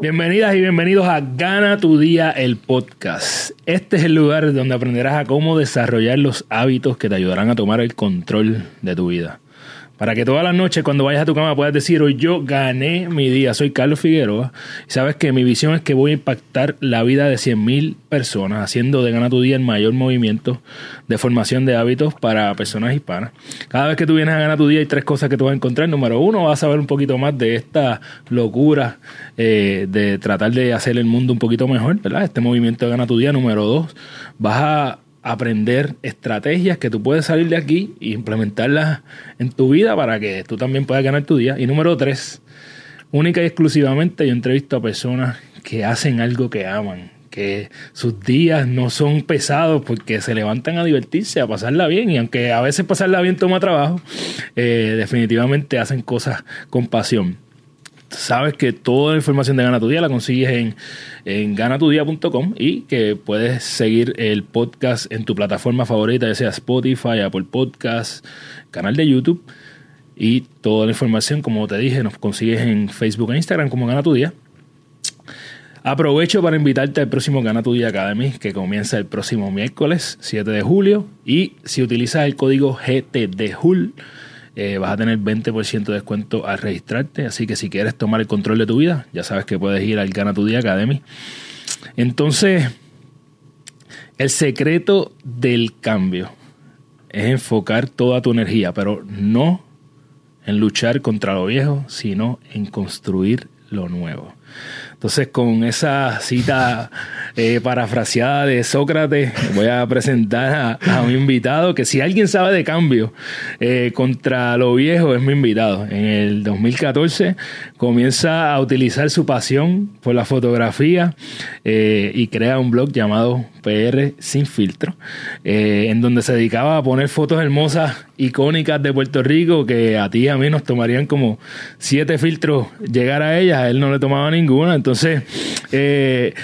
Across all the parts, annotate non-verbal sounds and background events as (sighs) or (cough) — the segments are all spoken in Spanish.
Bienvenidas y bienvenidos a Gana tu Día, el podcast. Este es el lugar donde aprenderás a cómo desarrollar los hábitos que te ayudarán a tomar el control de tu vida. Para que todas las noches cuando vayas a tu cama puedas decir, hoy yo gané mi día. Soy Carlos Figueroa y sabes que mi visión es que voy a impactar la vida de 100.000 personas haciendo de Gana tu Día el mayor movimiento de formación de hábitos para personas hispanas. Cada vez que tú vienes a Gana tu Día hay tres cosas que tú vas a encontrar. Número uno, vas a saber un poquito más de esta locura eh, de tratar de hacer el mundo un poquito mejor, ¿verdad? Este movimiento de Gana tu Día. Número dos, vas a aprender estrategias que tú puedes salir de aquí e implementarlas en tu vida para que tú también puedas ganar tu día. Y número tres, única y exclusivamente yo entrevisto a personas que hacen algo que aman, que sus días no son pesados porque se levantan a divertirse, a pasarla bien y aunque a veces pasarla bien toma trabajo, eh, definitivamente hacen cosas con pasión sabes que toda la información de Gana Tu Día la consigues en, en ganatudía.com y que puedes seguir el podcast en tu plataforma favorita, ya sea Spotify, Apple Podcasts, canal de YouTube. Y toda la información, como te dije, nos consigues en Facebook e Instagram como Gana Tu Día. Aprovecho para invitarte al próximo Gana Tu Día Academy que comienza el próximo miércoles 7 de julio. Y si utilizas el código GTDJUL, eh, vas a tener 20% de descuento al registrarte. Así que si quieres tomar el control de tu vida, ya sabes que puedes ir al Gana Tu Día Academy. Entonces, el secreto del cambio es enfocar toda tu energía, pero no en luchar contra lo viejo, sino en construir lo nuevo. Entonces, con esa cita eh, parafraseada de Sócrates, voy a presentar a, mi invitado, que si alguien sabe de cambio eh, contra lo viejo, es mi invitado. En el 2014 comienza a utilizar su pasión por la fotografía eh, y crea un blog llamado PR Sin Filtro, en donde se dedicaba a poner fotos hermosas, icónicas de Puerto Rico, que a ti y a mí nos tomarían como siete filtros llegar a ellas, a él no le tomaba ninguna. Eh,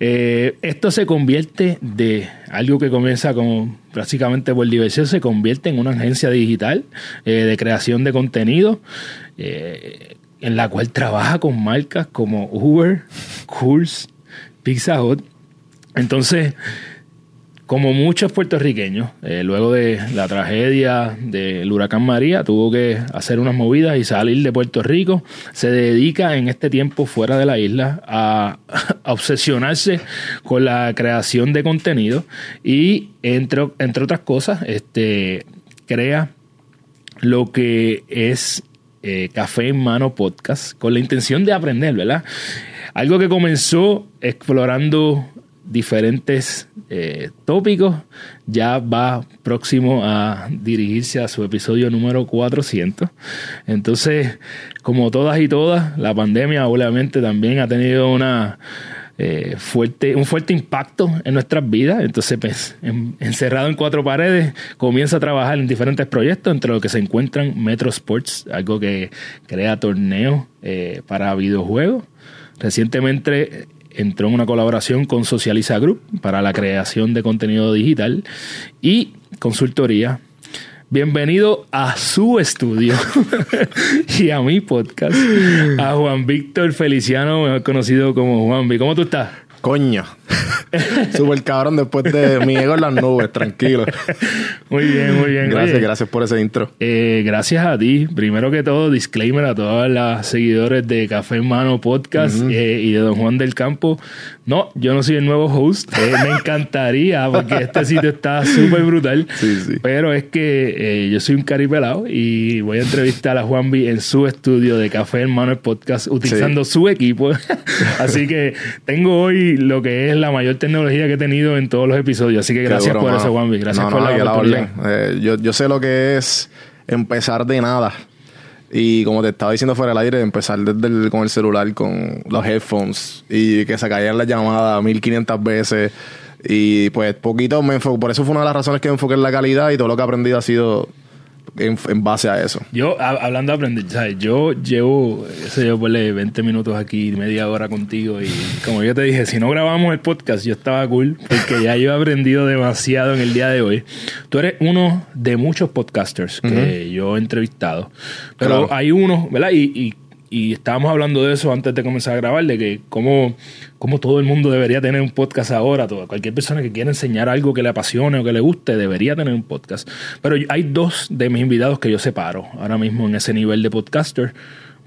eh, esto se convierte de algo que comienza con prácticamente por diversión, se convierte en una agencia digital eh, de creación de contenido. en la cual trabaja con marcas como Uber, Kurs, Pizza Hut. Entonces, como muchos puertorriqueños, eh, luego de la tragedia del huracán María, tuvo que hacer unas movidas y salir de Puerto Rico. Se dedica en este tiempo fuera de la isla (laughs) a, obsesionarse con la creación de contenido y, entre, entre otras cosas, este, crea lo que es eh, Café en Mano Podcast con la intención de aprender, ¿verdad? Algo que comenzó explorando diferentes eh, tópicos. Ya va próximo a dirigirse a su episodio número 400. Entonces, como todas y todas, la pandemia obviamente también ha tenido una... Eh, fuerte, un fuerte impacto en nuestras vidas. Entonces, pues, encerrado en cuatro paredes, comienza a trabajar en diferentes proyectos, entre los que se encuentran Metro Sports, algo que crea torneos eh, para videojuegos. Recientemente entró en una colaboración con Socializa Group para la creación de contenido digital y consultoría. Bienvenido a su estudio (laughs) y a mi podcast, a Juan Víctor Feliciano, mejor conocido como Juan V. ¿Cómo tú estás? Coño. (laughs) Súper cabrón después de mi ego en las nubes, tranquilo. Muy bien, muy bien. Gracias, gracias por ese intro. Eh, gracias a ti. Primero que todo, disclaimer a todas las seguidores de Café en Mano Podcast eh, y de Don Juan del Campo. No, yo no soy el nuevo host. Eh, me encantaría porque este sitio está súper brutal. Sí, sí. Pero es que yo soy un caripelado y voy a entrevistar a Juan B en su estudio de Café en Mano Podcast utilizando su equipo. (laughs) Así que tengo hoy lo que es la mayor tecnología que he tenido en todos los episodios. Así que gracias por eso, Juanvi. Gracias por la, orden. Eh, yo, yo sé lo que es empezar de nada Y como te estaba diciendo fuera del aire, empezar desde el- con el celular, con los headphones y que se caían las llamadas 1500 veces. Y pues poquito me enfoco. Por eso fue una de las razones que me enfoqué en la calidad y todo lo que he aprendido ha sido en, en base a eso. Yo, a- hablando de aprender, ¿sabes? yo llevo, ese yo ponle 20 minutos aquí, media hora contigo y como yo te dije, si no grabamos el podcast, yo estaba cool porque ya yo he aprendido demasiado en el día de hoy. Tú eres uno de muchos podcasters que yo he entrevistado, pero Claro. hay uno, ¿verdad? Y, y, y estábamos hablando de eso antes de comenzar a grabar, de que cómo, cómo todo el mundo debería tener un podcast ahora. Todo, cualquier persona que quiera enseñar algo que le apasione o que le guste debería tener un podcast. Pero hay dos de mis invitados que yo separo ahora mismo en ese nivel de podcaster.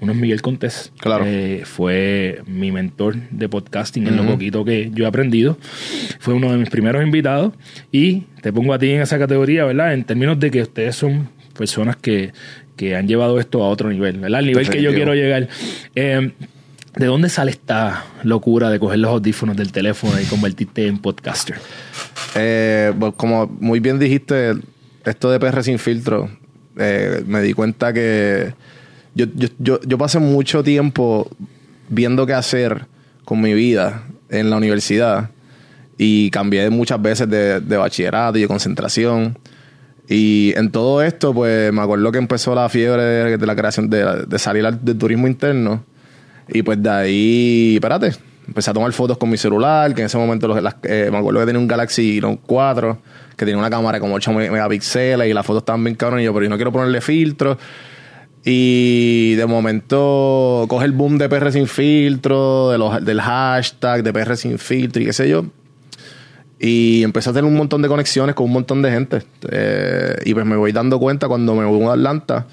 Uno es Miguel Contés. Claro. que fue mi mentor de podcasting en lo poquito que yo he aprendido. Fue uno de mis primeros invitados. Y te pongo a ti en esa categoría, ¿verdad? En términos de que ustedes son personas que, que han llevado esto a otro nivel, ¿verdad? Al nivel que yo Definitivo. quiero llegar. Eh, ¿De dónde sale esta locura de coger los audífonos del teléfono y convertirte en podcaster? Eh, pues, como muy bien dijiste, esto de PR sin filtro, eh, me di cuenta que yo, yo, yo, yo pasé mucho tiempo viendo qué hacer con mi vida en la universidad y cambié muchas veces de, de bachillerato y de concentración. Y en todo esto, pues me acuerdo que empezó la fiebre de, la creación, de, de salir al del turismo interno. Y pues de ahí, espérate, empecé a tomar fotos con mi celular, que en ese momento los- las- eh, me acuerdo que tenía un Galaxy Note 4, que tenía una cámara como 8 me- megapíxeles y las fotos estaban bien. Y yo, pero yo no quiero ponerle filtro. Y de momento coge el boom de PR sin filtro, de los, del hashtag de PR sin filtro y qué sé yo. Y empecé a tener un montón de conexiones con un montón de gente. Eh, y pues me voy dando cuenta cuando me voy a Atlanta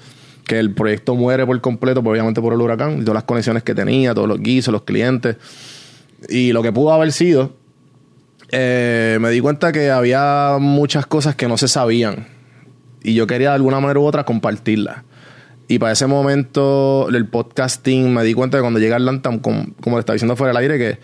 que el proyecto muere por completo, pues, obviamente por el huracán, todas las conexiones que tenía, todos los guisos, los clientes. Y lo que pudo haber sido, eh, me di cuenta que había muchas cosas que no se sabían. Y yo quería de alguna manera u otra compartirlas. Y para ese momento del podcasting me di cuenta que cuando llegué a Atlanta, como, como le estaba diciendo fuera del aire, que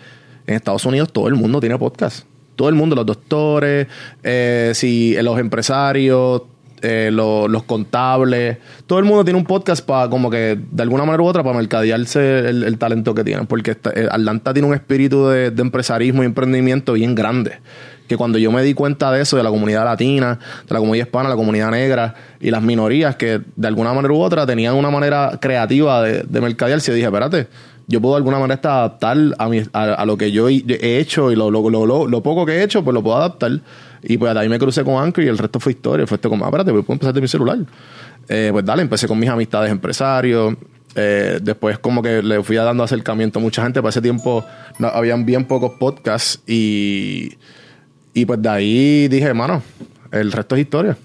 en Estados Unidos todo el mundo tiene podcast. Todo el mundo, los doctores, eh, si, los empresarios, eh, lo- los contables, todo el mundo tiene un podcast para como que de alguna manera u otra para mercadearse el, el talento que tienen. Porque esta- eh, Atlanta tiene un espíritu de, de empresarismo y emprendimiento bien grande. Que cuando yo me di cuenta de eso, de la comunidad latina, de la comunidad hispana, la comunidad negra y las minorías que de alguna manera u otra tenían una manera creativa de, de mercadearse, dije, espérate, yo puedo de alguna manera adaptar a, mi- a, lo que yo he he hecho y lo, lo, lo, poco que he hecho, pues lo puedo adaptar. Y pues ahí me crucé con Anchor y el resto fue historia. Fue esto como, ah, espérate, pues empezar de mi celular. Eh, pues dale, empecé con mis amistades empresarios. Eh, después como que le fui dando acercamiento a mucha gente. Para ese tiempo no, habían bien pocos podcasts y, y pues de ahí dije, hermano, el resto es historia.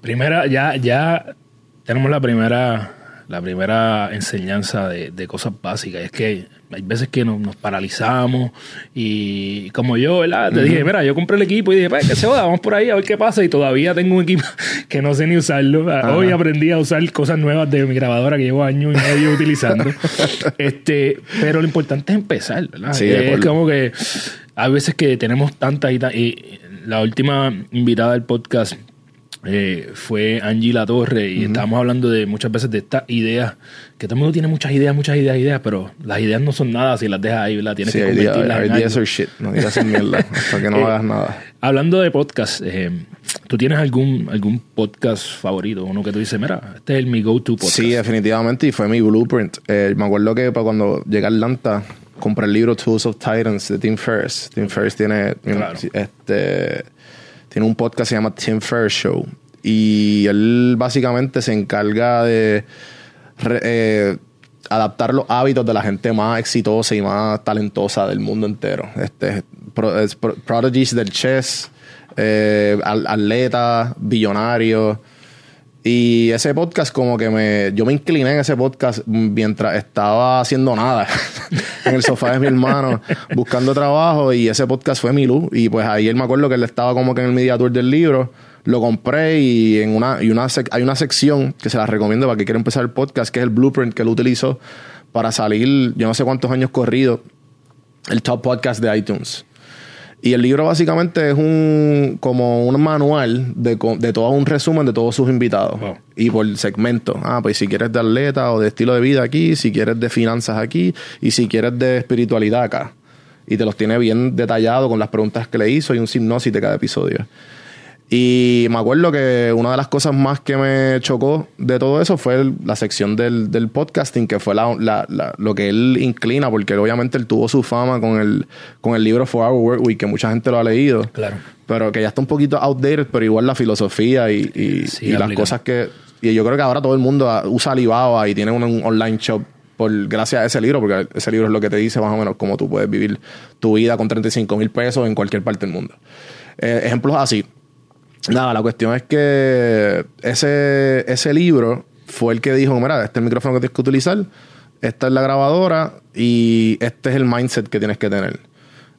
Primera, ya, ya tenemos la primera, la primera enseñanza de, de cosas básicas. Es que hay veces que nos, nos paralizamos y como yo, ¿verdad? Te dije, mira, yo compré el equipo y dije, pues que se joda, vamos por ahí a ver qué pasa. Y todavía tengo un equipo (laughs) que no sé ni usarlo. Hoy aprendí a usar cosas nuevas de mi grabadora que llevo años y medio utilizando. (laughs) este, pero lo importante es empezar, ¿verdad? Sí, es como que hay veces que tenemos tantas y, y la última invitada del podcast eh, fue Angie La Torre y estábamos hablando de muchas veces de estas ideas, que todo el mundo tiene muchas ideas, muchas ideas, ideas, pero las ideas no son nada si las dejas ahí, ¿verdad? Tienes Sí, que ideas en algo. are shit. No digas mierda (laughs) hasta que no Eh, hagas nada. Hablando de podcast, eh, ¿tú tienes algún, algún podcast favorito? Uno que tú dices, mira, este es mi go-to podcast. Sí, definitivamente, y fue mi blueprint. Me acuerdo que para cuando llegué a Atlanta, compré el libro Tools of Titans de Tim Ferriss. Tim Ferriss tiene, Claro. este, tiene un podcast que se llama Tim Ferriss Show. Y él básicamente se encarga de eh, adaptar los hábitos de la gente más exitosa y más talentosa del mundo entero. Este, pro- es pro- prodigies del chess, eh, atletas. Y ese podcast como que me... Yo me incliné en ese podcast mientras estaba haciendo nada (laughs) en el sofá de mi hermano buscando trabajo y ese podcast fue mi luz. Y pues ahí él me acuerdo que él estaba como que en el media tour del libro. Lo compré y en una, y una hay una sección que se la recomiendo para que quiera empezar el podcast, que es el blueprint que él utilizó para salir, yo no sé cuántos años corrido, el top podcast de iTunes. Y el libro básicamente es un como un manual de, de todo un resumen de todos sus invitados. Y por segmento. Ah, pues si quieres de atleta o de estilo de vida aquí, si quieres de finanzas aquí y si quieres de espiritualidad acá. Y te los tiene bien detallado con las preguntas que le hizo y un hipnosis de cada episodio. Y me acuerdo que una de las cosas más que me chocó de todo eso fue la sección del, del, podcasting, que fue la, lo que él inclina, porque obviamente él tuvo su fama con el, con el libro For Our Work Week, que mucha gente lo ha leído. Claro. Pero que ya está un poquito outdated, pero igual la filosofía y, y, las cosas que. Y yo creo que ahora todo el mundo usa Alibaba y tiene un, online shop por gracias a ese libro, porque ese libro es lo que te dice más o menos cómo tú puedes vivir tu vida con 35 mil pesos en cualquier parte del mundo. Eh, ejemplos así. Nada, la cuestión es que ese, ese libro fue el que dijo, mira, este es el micrófono que tienes que utilizar, esta es la grabadora y este es el mindset que tienes que tener.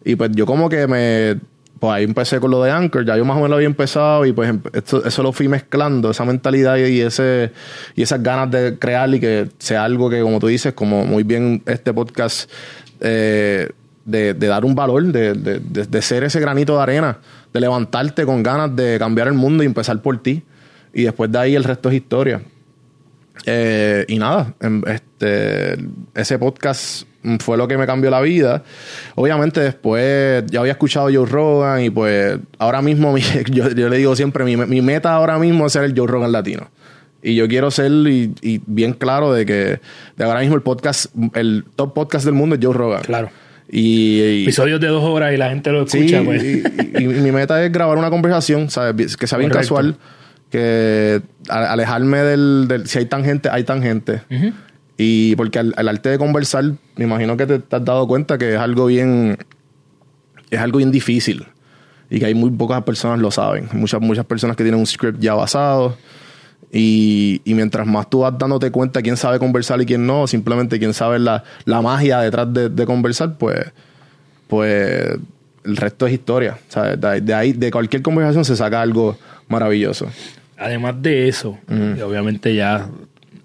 Y pues yo como que me... Pues ahí empecé con lo de Anchor, ya yo más o menos lo había empezado y pues eso lo fui mezclando, esa mentalidad y, ese, y esas ganas de crear y que sea algo que, como tú dices, como muy bien este podcast, eh, de, dar un valor, de, de ser ese granito de arena de levantarte con ganas de cambiar el mundo y empezar por ti. Y después de ahí el resto es historia. Eh, y nada, em, este, ese podcast fue lo que me cambió la vida. Obviamente después ya había escuchado Joe Rogan y pues ahora mismo (laughs) yo, le digo siempre, mi, meta ahora mismo es ser el Joe Rogan latino. Y yo quiero ser y, bien claro de que de ahora mismo el podcast, el top podcast del mundo es Joe Rogan. Claro. Y, Episodios de dos horas y la gente lo escucha, pues. Y, mi meta es grabar una conversación, ¿sabes? Que sea bien casual. Que alejarme del, Si hay tangente, hay tangente. Y porque al, arte de conversar, me imagino que te, has dado cuenta que es algo bien. Es algo bien difícil. Y que hay muy pocas personas lo saben. Muchas, muchas personas que tienen un script ya basado y, mientras más tú vas dándote cuenta quién sabe conversar y quién no, simplemente quién sabe la, magia detrás de, conversar, pues, pues el resto es historia. De, ahí, de cualquier conversación se saca algo maravilloso. Además de eso, obviamente ya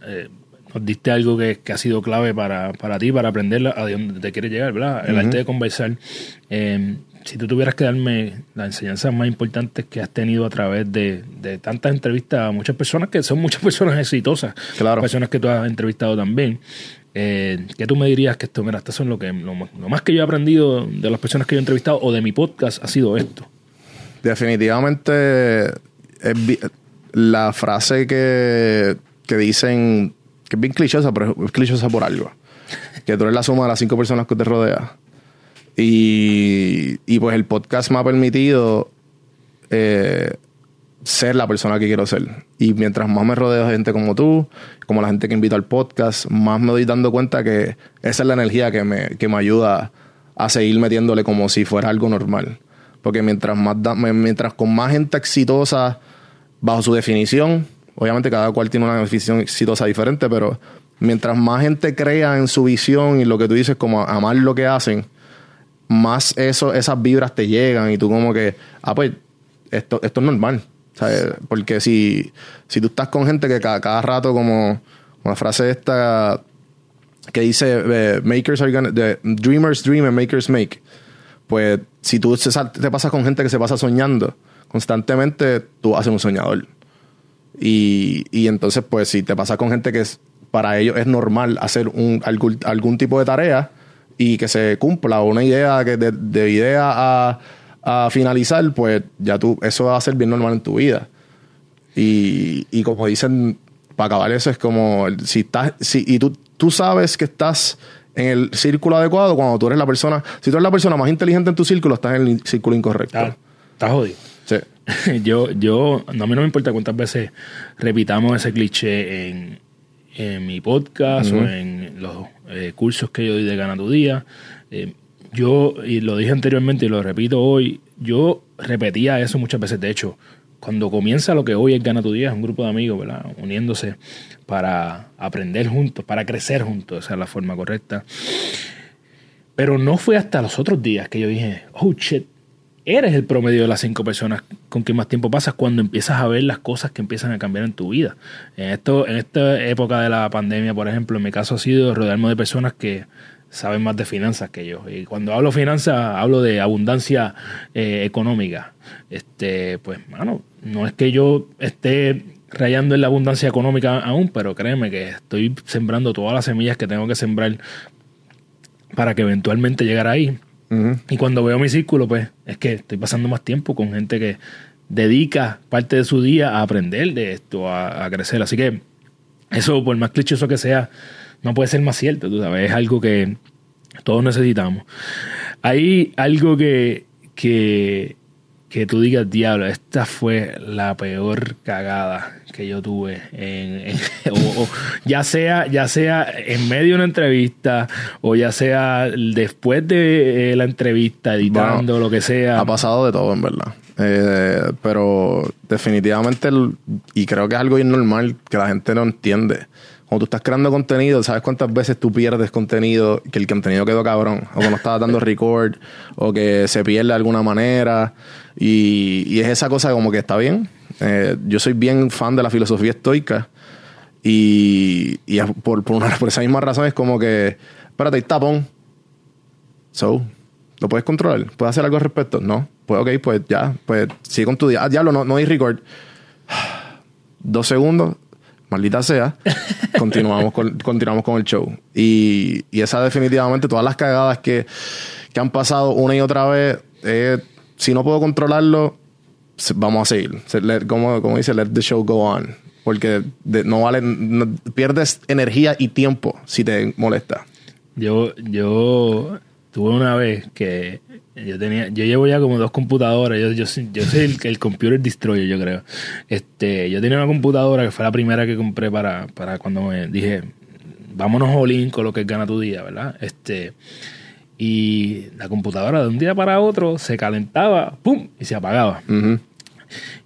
eh, nos diste algo que, ha sido clave para, para ti, para aprender a dónde te quieres llegar, ¿verdad? El arte de conversar. Eh, si tú tuvieras que darme las enseñanzas más importantes que has tenido a través de, tantas entrevistas a muchas personas, que son muchas (laughs) personas exitosas, claro. personas que tú has entrevistado también, eh, ¿qué tú me dirías que esto, mira, esto son lo, que, lo, más que yo he aprendido de las personas que yo he entrevistado o de mi podcast ha sido esto? Definitivamente, la frase que, que dicen, que es bien clichosa, pero es clichosa por algo, que tú eres la suma de las cinco personas que te rodean y, y pues el podcast me ha permitido eh, ser la persona que quiero ser. Y mientras más me rodeo de gente como tú, como la gente que invito al podcast, más me doy dando cuenta que esa es la energía que me, que me ayuda a seguir metiéndole como si fuera algo normal. Porque mientras más mientras con más gente exitosa bajo su definición, obviamente cada cual tiene una definición exitosa diferente, pero mientras más gente crea en su visión y lo que tú dices como amar lo que hacen, más eso, esas vibras te llegan y tú como que, ah, pues esto, esto es normal. Porque si, si tú estás con gente que cada, rato como una frase esta que dice eh, makers are dreamers dream and makers make pues si tú te pasas con gente que se pasa soñando constantemente tú haces un soñador y, y entonces pues si te pasa con gente que para ellos es normal hacer un, algún tipo de tarea y que se cumpla una idea que de, idea a, finalizar, pues ya tú, eso va a ser bien normal en tu vida. Y, y como dicen, para acabar eso es como, si estás, si, y tú, tú sabes que estás en el círculo adecuado cuando tú eres la persona, si tú eres la persona más inteligente en tu círculo, estás en el círculo incorrecto. estás jodido. Sí. (laughs) yo, yo, a mí no me importa cuántas veces repitamos ese cliché en, en mi podcast o en los eh, cursos que yo doy de Gana tu Día. Eh, yo, y lo dije anteriormente y lo repito hoy, yo repetía eso muchas veces. De hecho, cuando comienza lo que hoy es Gana tu Día, es un grupo de amigos, ¿verdad? Uniéndose para aprender juntos, para crecer juntos, esa es la forma correcta. Pero no fue hasta los otros días que yo dije, oh shit, eres el promedio de las cinco personas con quien más tiempo pasas cuando empiezas a ver las cosas que empiezan a cambiar en tu vida. En, esto, en esta época de la pandemia, por ejemplo, en mi caso ha sido rodearme de personas que saben más de finanzas que yo. Y cuando hablo finanzas, hablo de abundancia eh, económica. Este, pues, mano, no es que yo esté rayando en la abundancia económica aún, pero créeme que estoy sembrando todas las semillas que tengo que sembrar para que eventualmente llegara ahí. Y cuando veo mi círculo, pues es que estoy pasando más tiempo con gente que dedica parte de su día a aprender de esto, a, crecer. Así que eso, por más clichoso que sea, no puede ser más cierto, tú sabes, es algo que todos necesitamos. Hay algo que, que, que tú digas, diablo, esta fue la peor cagada que yo tuve, en, (laughs) o, ya, sea, ya sea en medio de una entrevista o ya sea después de eh, la entrevista, editando, lo que sea. Ha pasado de todo, en verdad. Eh, pero definitivamente, y creo que es algo normal que la gente no entiende. Cuando tú estás creando contenido, ¿sabes cuántas veces tú pierdes contenido que el contenido quedó cabrón? O que no estabas dando record, o que se pierde de alguna manera. Y, es esa cosa como que está bien, eh, yo soy bien fan de la filosofía estoica y, y por, por, una, (laughs) por esa misma razón es como que, espérate, tapón. So, ¿lo puedes controlar? ¿Puedes hacer algo al respecto? No. Pues ok, pues ya, pues sigue con tu día. Ah, diablo, no, no hay record. (sighs) Dos segundos, maldita sea, (laughs) continuamos con, continuamos con el show. Y, y esa definitivamente, todas las cagadas que, que han pasado una y otra vez, eh, si no puedo controlarlo, vamos a seguir. como, como dice, let the show go on. Porque no vale, pierdes energía y tiempo si te molesta. Yo, yo tuve una vez que yo tenía, yo llevo ya como dos computadoras, yo, yo, soy el, el, computer destroyer, yo creo. Este, yo tenía una computadora que fue la primera que compré para, para cuando me dije, vámonos all con lo que gana tu día, ¿verdad? Este, y la computadora de un día para otro se calentaba, ¡pum! y se apagaba.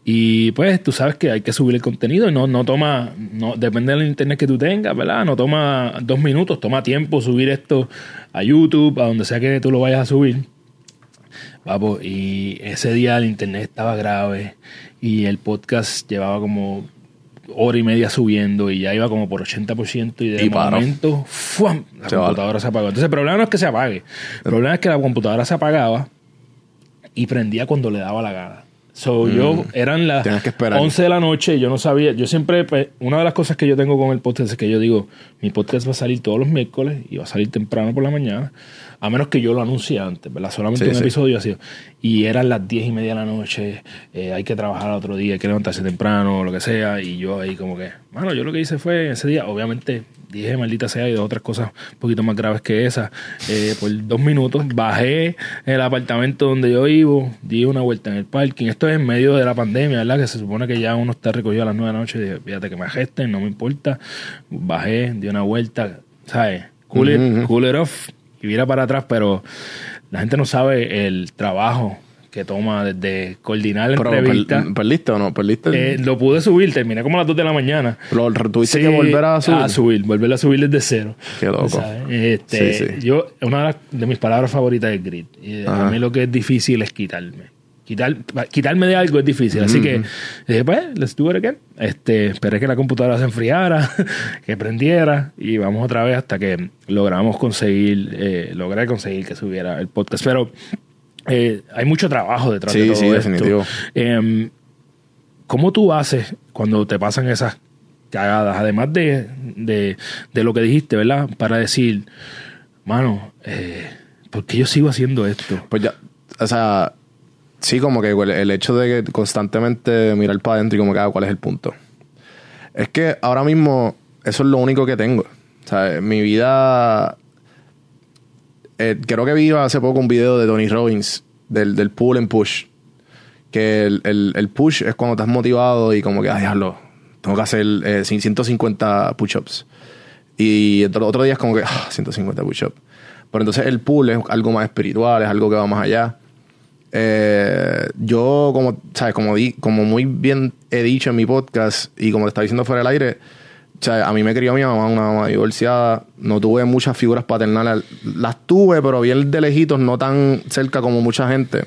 Y pues tú sabes que hay que subir el contenido y no, no toma, no, depende del internet que tú tengas, ¿verdad? No toma dos minutos, toma tiempo subir esto a YouTube, a donde sea que tú lo vayas a subir. Vamos, y ese día el internet estaba grave y el podcast llevaba como hora y media subiendo y ya iba como por 80% y de momento la computadora se apagó. Entonces el problema no es que se apague, el problema es que la computadora se apagaba y prendía cuando le daba la gana. So, yo mm. eran las 11 de la noche y yo no sabía. Yo siempre, pues, una de las cosas que yo tengo con el podcast es que yo digo, mi podcast va a salir todos los miércoles y va a salir temprano por la mañana, a menos que yo lo anuncie antes, ¿verdad? Solamente un episodio así. Y eran las 10 y media de la noche, eh, hay que trabajar otro día, hay que levantarse temprano, lo que sea. Y yo ahí, como que, bueno, yo lo que hice fue ese día, obviamente dije maldita sea y de otras cosas un poquito más graves que esa. Eh, por dos minutos bajé el apartamento donde yo vivo, di una vuelta en el parking. Esto es en medio de la pandemia, ¿verdad? Que se supone que ya uno está recogido a las nueve de la noche y dije, fíjate que me gesten, no me importa. Bajé, di una vuelta, ¿sabes? Cool it, cool it off y viera para atrás, pero la gente no sabe el trabajo que toma desde coordinar Pero entrevista. ¿Perdiste o no? ¿Perdiste? Eh, lo pude subir, terminé como a las 2 de la mañana. Pero tuviste que volver a subir. A subir, volver a subir desde cero. Qué loco. Este, Yo, una de mis palabras favoritas es grit. Y a mí lo que es difícil es quitarme. Quitar, quitarme de algo es difícil. Así que dije, pues, let's do it again. Este, esperé que la computadora se enfriara, (laughs) que prendiera y vamos otra vez hasta que logramos conseguir, eh, logré conseguir que subiera el podcast. Pero eh, hay mucho trabajo detrás de todo sí, esto. definitivo. Eh, ¿Cómo tú haces cuando te pasan esas cagadas? Además de, de, de lo que dijiste, ¿verdad? Para decir, mano, eh, ¿por qué yo sigo haciendo esto? Pues ya, o sea, sí, como que el, hecho de que constantemente mirar para adentro y como que, ah, ¿cuál es el punto? Es que ahora mismo eso es lo único que tengo. O sea, mi vida eh, creo que vi hace poco un video de Tony Robbins del, del pull and push. Que el, el, push es cuando estás motivado y como que, ay, tengo que hacer 150 eh, push-ups. Y el otro día es como que, 150 ah, push-ups. Pero entonces el pull es algo más espiritual, es algo que va más allá. Eh, yo, como, ¿sabes? Como, di, como muy bien he dicho en mi podcast y como te estaba diciendo fuera del aire, o sea, a mí me crió mi mamá, una mamá divorciada. No tuve muchas figuras paternales. Las tuve, pero bien de lejitos, no tan cerca como mucha gente.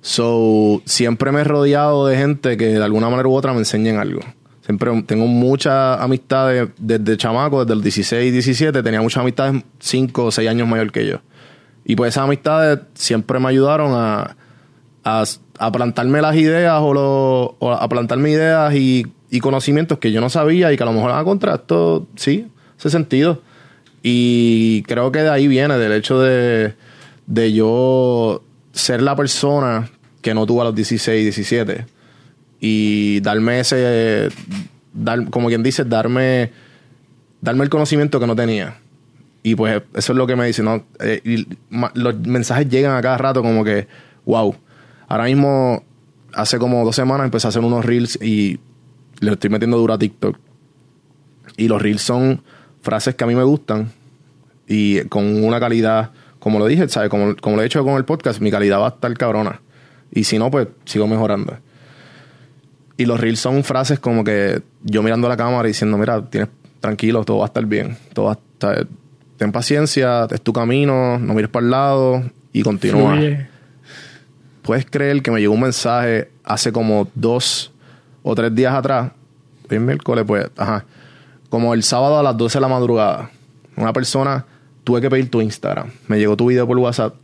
So, siempre me he rodeado de gente que de alguna manera u otra me enseñen algo. Siempre tengo muchas amistades desde chamaco, desde los 16, 17, tenía muchas amistades 5 o 6 años mayor que yo. Y pues esas amistades siempre me ayudaron a, a, plantarme las ideas o, a plantarme ideas y, conocimientos que yo no sabía y que a lo mejor, ah, contra esto, sí, hace sentido. Y creo que de ahí viene, del hecho de, de yo ser la persona que no tuvo a los 16, 17 y darme ese, dar, como quien dice, darme, darme el conocimiento que no tenía. Y pues eso es lo que me dice, ¿no? Eh, y los mensajes llegan a cada rato como que, wow. Ahora mismo, hace como dos semanas empecé a hacer unos reels y le estoy metiendo duro a TikTok. Y los reels son frases que a mí me gustan y con una calidad, como lo dije, ¿sabes? Como, como lo he hecho con el podcast, mi calidad va a estar cabrona. Y si no, pues sigo mejorando. Y los reels son frases como que yo mirando a la cámara y diciendo, mira, tienes tranquilo, todo va a estar bien. Todo va a estar, ten paciencia, es tu camino, no mires para el lado y continúa. Puedes creer que me llegó un mensaje hace como dos o tres días atrás, el miércoles, pues, ajá, como el sábado a las 12 de la madrugada. Una persona, tuve que pedir tu Instagram. Me llegó tu video por WhatsApp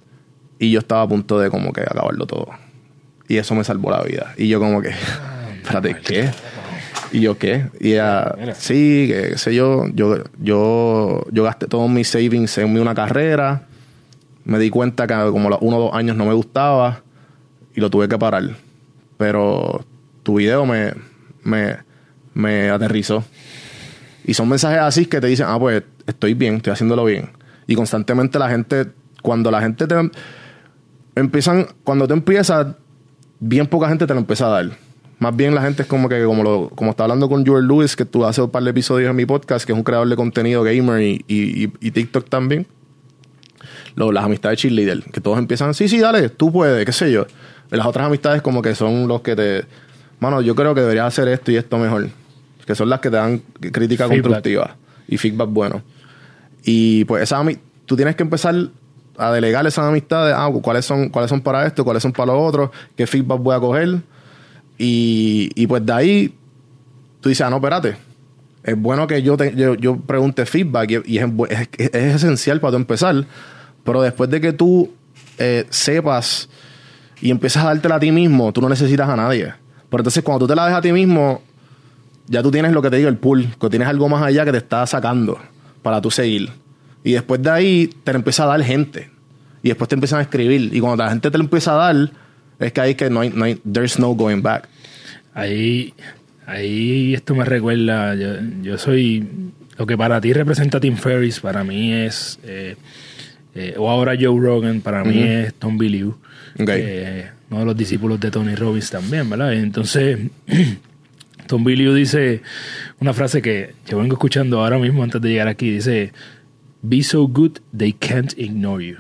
y yo estaba a punto de como que acabarlo todo. Y eso me salvó la vida. Y yo como que (laughs) espérate, ¿qué? Y yo, ¿qué? Y ella, sí, qué sé yo, yo, yo, yo gasté todos mis savings en una carrera. Me di cuenta que como los uno o dos años no me gustaba y lo tuve que parar. Pero tu video me, me, me aterrizó. Y son mensajes así que te dicen, ah, pues estoy bien, estoy haciéndolo bien. Y constantemente la gente, cuando la gente te empiezan, cuando te empiezas, bien poca gente te lo empieza a dar más bien la gente es como que, como lo, como está hablando con Joel Lewis, que tú hace un par de episodios en mi podcast, que es un creador de contenido gamer y, y, TikTok también. Lo, las amistades cheerleader, que todos empiezan, sí, sí, dale, tú puedes, qué sé yo. Las otras amistades como que son los que te, mano, yo creo que deberías hacer esto y esto mejor. Que son las que te dan crítica constructiva y feedback bueno. Y pues esa tú tienes que empezar a delegar esas amistades, ah, cuáles son, cuáles son para esto, cuáles son para lo otro, qué feedback voy a coger y, y pues de ahí tú dices, ah, no, espérate. Es bueno que yo, te, yo, pregunte feedback y, es, es, esencial para tú empezar. Pero después de que tú eh, sepas y empiezas a dártela a ti mismo, tú no necesitas a nadie. Pero entonces cuando tú te la dejas a ti mismo, ya tú tienes lo que te digo, el pool, que tienes algo más allá que te está sacando para tú seguir. Y después de ahí te empieza a dar gente. Y después te empiezan a escribir. Y cuando la gente te empieza a dar, es que ahí que no hay, no hay, there's no going back. Ahí, ahí esto me recuerda, yo, soy, lo que para ti representa Tim Ferris, para mí es, eh, eh, o ahora Joe Rogan, para mí es Tom Billieu, uno de los discípulos de Tony Robbins también, ¿verdad? Entonces, (clears throat) Tom Billieu dice una frase que yo vengo escuchando ahora mismo antes de llegar aquí, dice, Be so good they can't ignore you.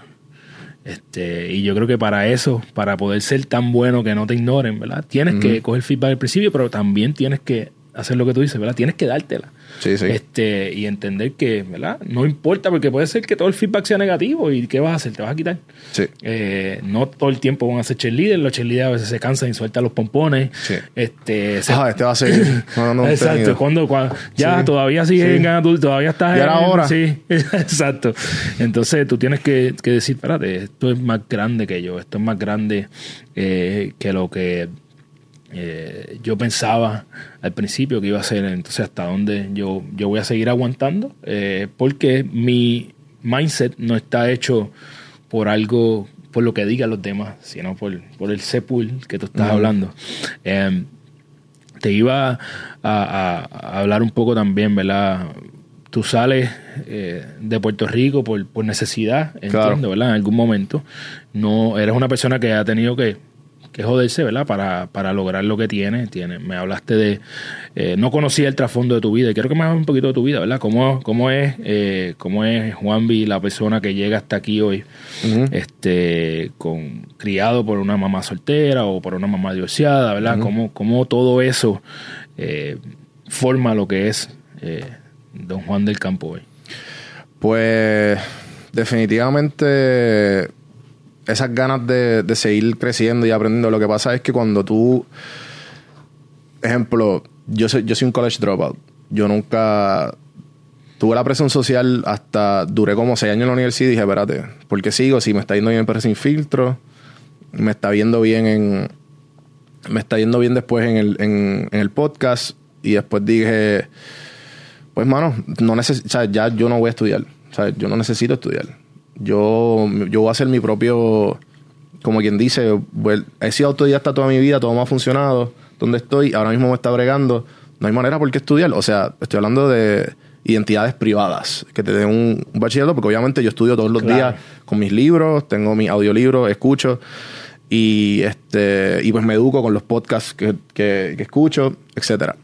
Este, y yo creo que para eso, para poder ser tan bueno que no te ignoren, ¿verdad? Tienes que coger feedback al principio, pero también tienes que hacer lo que tú dices, ¿verdad? Tienes que dártela. Sí, sí. Este, y entender que, ¿verdad? No importa, porque puede ser que todo el feedback sea negativo y ¿qué vas a hacer? Te vas a quitar. Sí. Eh, no todo el tiempo van a ser cheerleaders, los cheerleaders a veces se cansan y sueltan los pompones. Sí. Este, ah, este va a ser. (laughs) No, no, exacto. Cuando, cuando, ya todavía siguen ganando, todavía estás. Y ahora. Sí, (laughs) exacto. Entonces tú tienes que, que decir, espérate, esto es más grande que yo, esto es más grande eh, que lo que eh, yo pensaba al principio que iba a ser, entonces hasta dónde yo, yo voy a seguir aguantando, eh, porque mi mindset no está hecho por algo, por lo que digan los demás, sino por, por el sepul que tú estás hablando. Em, te iba a, hablar un poco también, ¿verdad? Tú sales eh, de Puerto Rico por, por necesidad, entiendo, ¿verdad? En algún momento. No, eres una persona que ha tenido que que joderse, ¿verdad? Para, para lograr lo que tiene. tiene. Me hablaste de... Eh, no conocía el trasfondo de tu vida y quiero que me hables un poquito de tu vida, ¿verdad? ¿Cómo, cómo es, eh, cómo es Juanvi, la persona que llega hasta aquí hoy, este, con, criado por una mamá soltera o por una mamá divorciada, ¿verdad? ¿Cómo, todo eso eh, forma lo que es Don Juan del Campo hoy? Pues definitivamente esas ganas de, seguir creciendo y aprendiendo. Lo que pasa es que cuando tú, ejemplo, yo soy, yo soy un college dropout. Yo nunca tuve la presión social hasta, duré como seis años en la universidad y dije, espérate, ¿por qué sigo? Si me está yendo bien en PR sin filtro, me está viendo bien en, me está yendo bien después en el, en, el podcast y después dije, pues mano, no neces ya yo no voy a estudiar, o sea, yo no necesito estudiar. Yo, yo voy a hacer mi propio, como quien dice, he sido autodidacta toda mi vida, todo me ha funcionado, donde estoy, ahora mismo me está bregando, no hay manera por qué estudiar, o sea, estoy hablando de identidades privadas que te den un, bachillerato, porque obviamente yo estudio todos los días con mis libros, tengo mi audiolibro, escucho y este y pues me educo con los podcasts que, que, escucho, etcétera.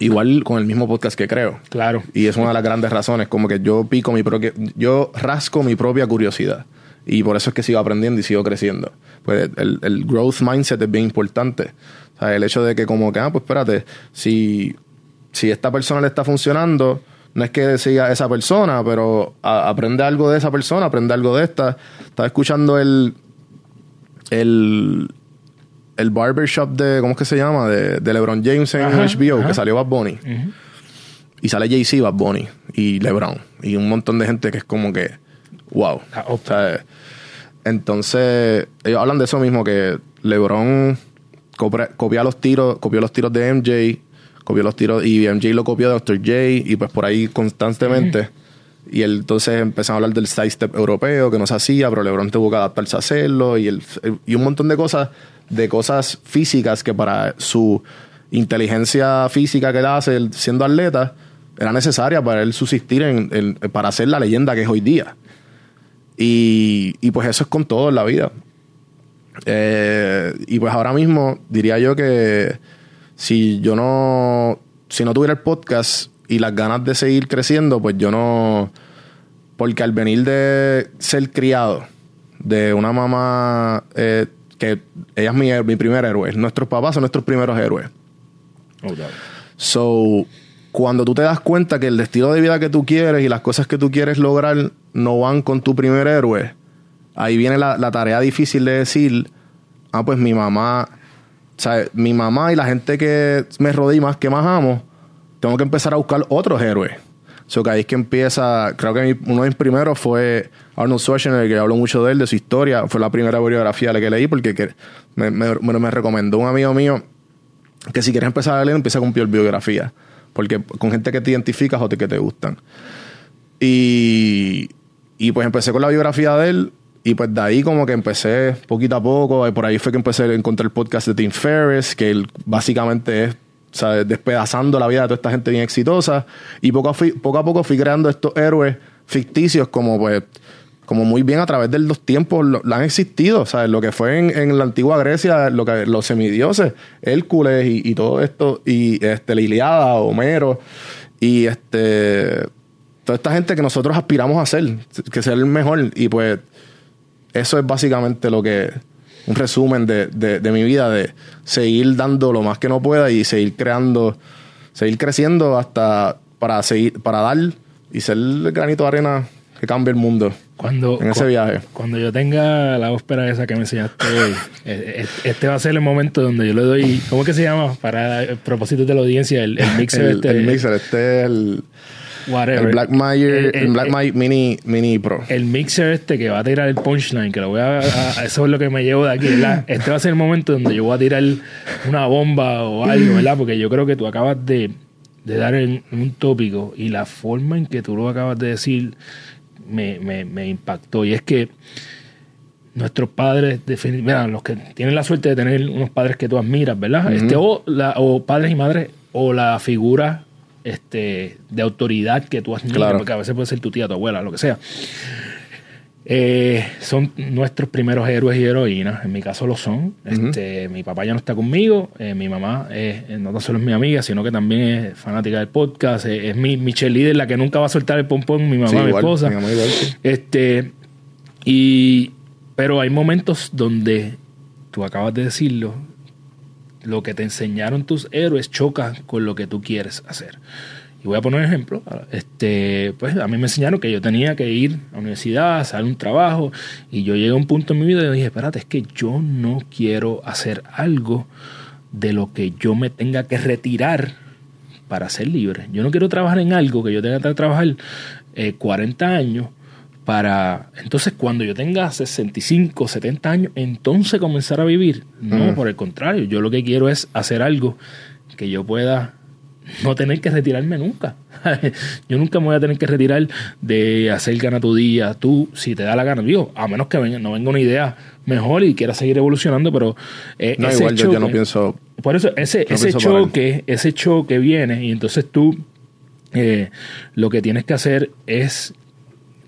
Igual con el mismo podcast que creo. Claro. Y es una de las grandes razones, como que yo pico mi propia, yo rasco mi propia curiosidad. Y por eso es que sigo aprendiendo y sigo creciendo. Pues el, el growth mindset es bien importante. O sea, el hecho de que como que, ah, pues espérate, si, si esta persona le está funcionando, no es que siga esa persona, pero aprende algo de esa persona, aprende algo de esta. Estaba escuchando el, el, el barbershop de, ¿cómo es que se llama? De, de LeBron James en HBO, que salió Bad Bunny. Y sale Jay-Z, Bad Bunny y LeBron. Y un montón de gente que es como que, wow. O sea, entonces, ellos hablan de eso mismo, que LeBron copia, los tiros, copió los tiros de MJ, copió los tiros, y MJ lo copió de Dr. J, y pues por ahí constantemente. Y él, entonces empezaron a hablar del sidestep europeo que no se hacía, pero LeBron tuvo que adaptarse a hacerlo y, el, y un montón de cosas, de cosas físicas que para su inteligencia física que él hace siendo atleta era necesaria para él subsistir en, para ser la leyenda que es hoy día. Y, y pues eso es con todo en la vida. Eh, y pues ahora mismo diría yo que si yo no, si no tuviera el podcast y las ganas de seguir creciendo, pues yo no. Porque al venir de ser criado de una mamá eh, que ella es mi, mi primer héroe, nuestros papás son nuestros primeros héroes. Oh, so, cuando tú te das cuenta que el destino de vida que tú quieres y las cosas que tú quieres lograr no van con tu primer héroe, ahí viene la, la tarea difícil de decir, ah, pues mi mamá, o sea, mi mamá y la gente que me rodea y más que más amo, tengo que empezar a buscar otros héroes. So que ahí es que empieza, creo que uno de mis primeros fue Arnold Schwarzenegger, que hablo mucho de él, de su historia. Fue la primera biografía que leí porque me, me, recomendó un amigo mío que si quieres empezar a leer, empieza con biografía. Porque con gente que te identificas o que te gustan. Y, y pues empecé con la biografía de él y pues de ahí como que empecé poquito a poco. Y por ahí fue que empecé a encontrar el podcast de Tim Ferriss, que él básicamente es despedazando la vida de toda esta gente bien exitosa. Y poco a, poco a poco fui creando estos héroes ficticios como pues como muy bien a través de los tiempos lo, han existido, ¿sabes? Lo que fue en, la antigua Grecia, lo que los semidioses, Hércules y, todo esto, y este, la Iliada, Homero, y este toda esta gente que nosotros aspiramos a ser, que ser el mejor, y pues eso es básicamente lo que un resumen de, de, mi vida, de seguir dando lo más que no pueda y seguir creando, seguir creciendo hasta para seguir, para dar y ser el granito de arena que cambie el mundo. Cuando, en ese viaje. Cuando yo tenga la ópera esa que me enseñaste hoy, (laughs) e, e, este va a ser el momento donde yo le doy, ¿cómo es que se llama? Para el propósito de la audiencia, el, mixer este. El mixer, este es el el Black Mayer, el, Black Mini, Mini Pro. El mixer este que va a tirar el punchline, que lo voy a, Eso es lo que me llevo de aquí, (laughs) Este va a ser el momento donde yo voy a tirar una bomba o algo, ¿verdad? Porque yo creo que tú acabas de, dar un tópico y la forma en que tú lo acabas de decir me, impactó. Y es que nuestros padres, mira, los que tienen la suerte de tener unos padres que tú admiras, ¿verdad? este, o, o padres y madres, o la figura este, de autoridad que tú has claro. porque a veces puede ser tu tía, tu abuela, lo que sea. Eh, son nuestros primeros héroes y heroínas. En mi caso lo son. este, mi papá ya no está conmigo. Eh, mi mamá eh, no solo es mi amiga, sino que también es fanática del podcast. es mi, mi cheerleader, la que nunca va a soltar el pompón. Mi mamá, mi esposa. este, y, pero hay momentos donde, tú acabas de decirlo, lo que te enseñaron tus héroes choca con lo que tú quieres hacer. Y voy a poner un ejemplo. Este, pues a mí me enseñaron que yo tenía que ir a la universidad, hacer un trabajo, y yo llegué a un punto en mi vida y dije, espérate, es que yo no quiero hacer algo de lo que yo me tenga que retirar para ser libre. Yo no quiero trabajar en algo que yo tenga que trabajar 40 eh, años para entonces cuando yo tenga 65, 70 años, entonces comenzar a vivir. No, por el contrario, yo lo que quiero es hacer algo que yo pueda no tener que retirarme nunca. (laughs) yo nunca me voy a tener que retirar de hacer gana tu día. Tú, si te da la gana, digo, a menos que venga, no venga una idea mejor y quiera seguir evolucionando, pero eh, no, igual yo, no pienso. Por eso, ese, ese choque, ese choque viene, y entonces tú eh, lo que tienes que hacer es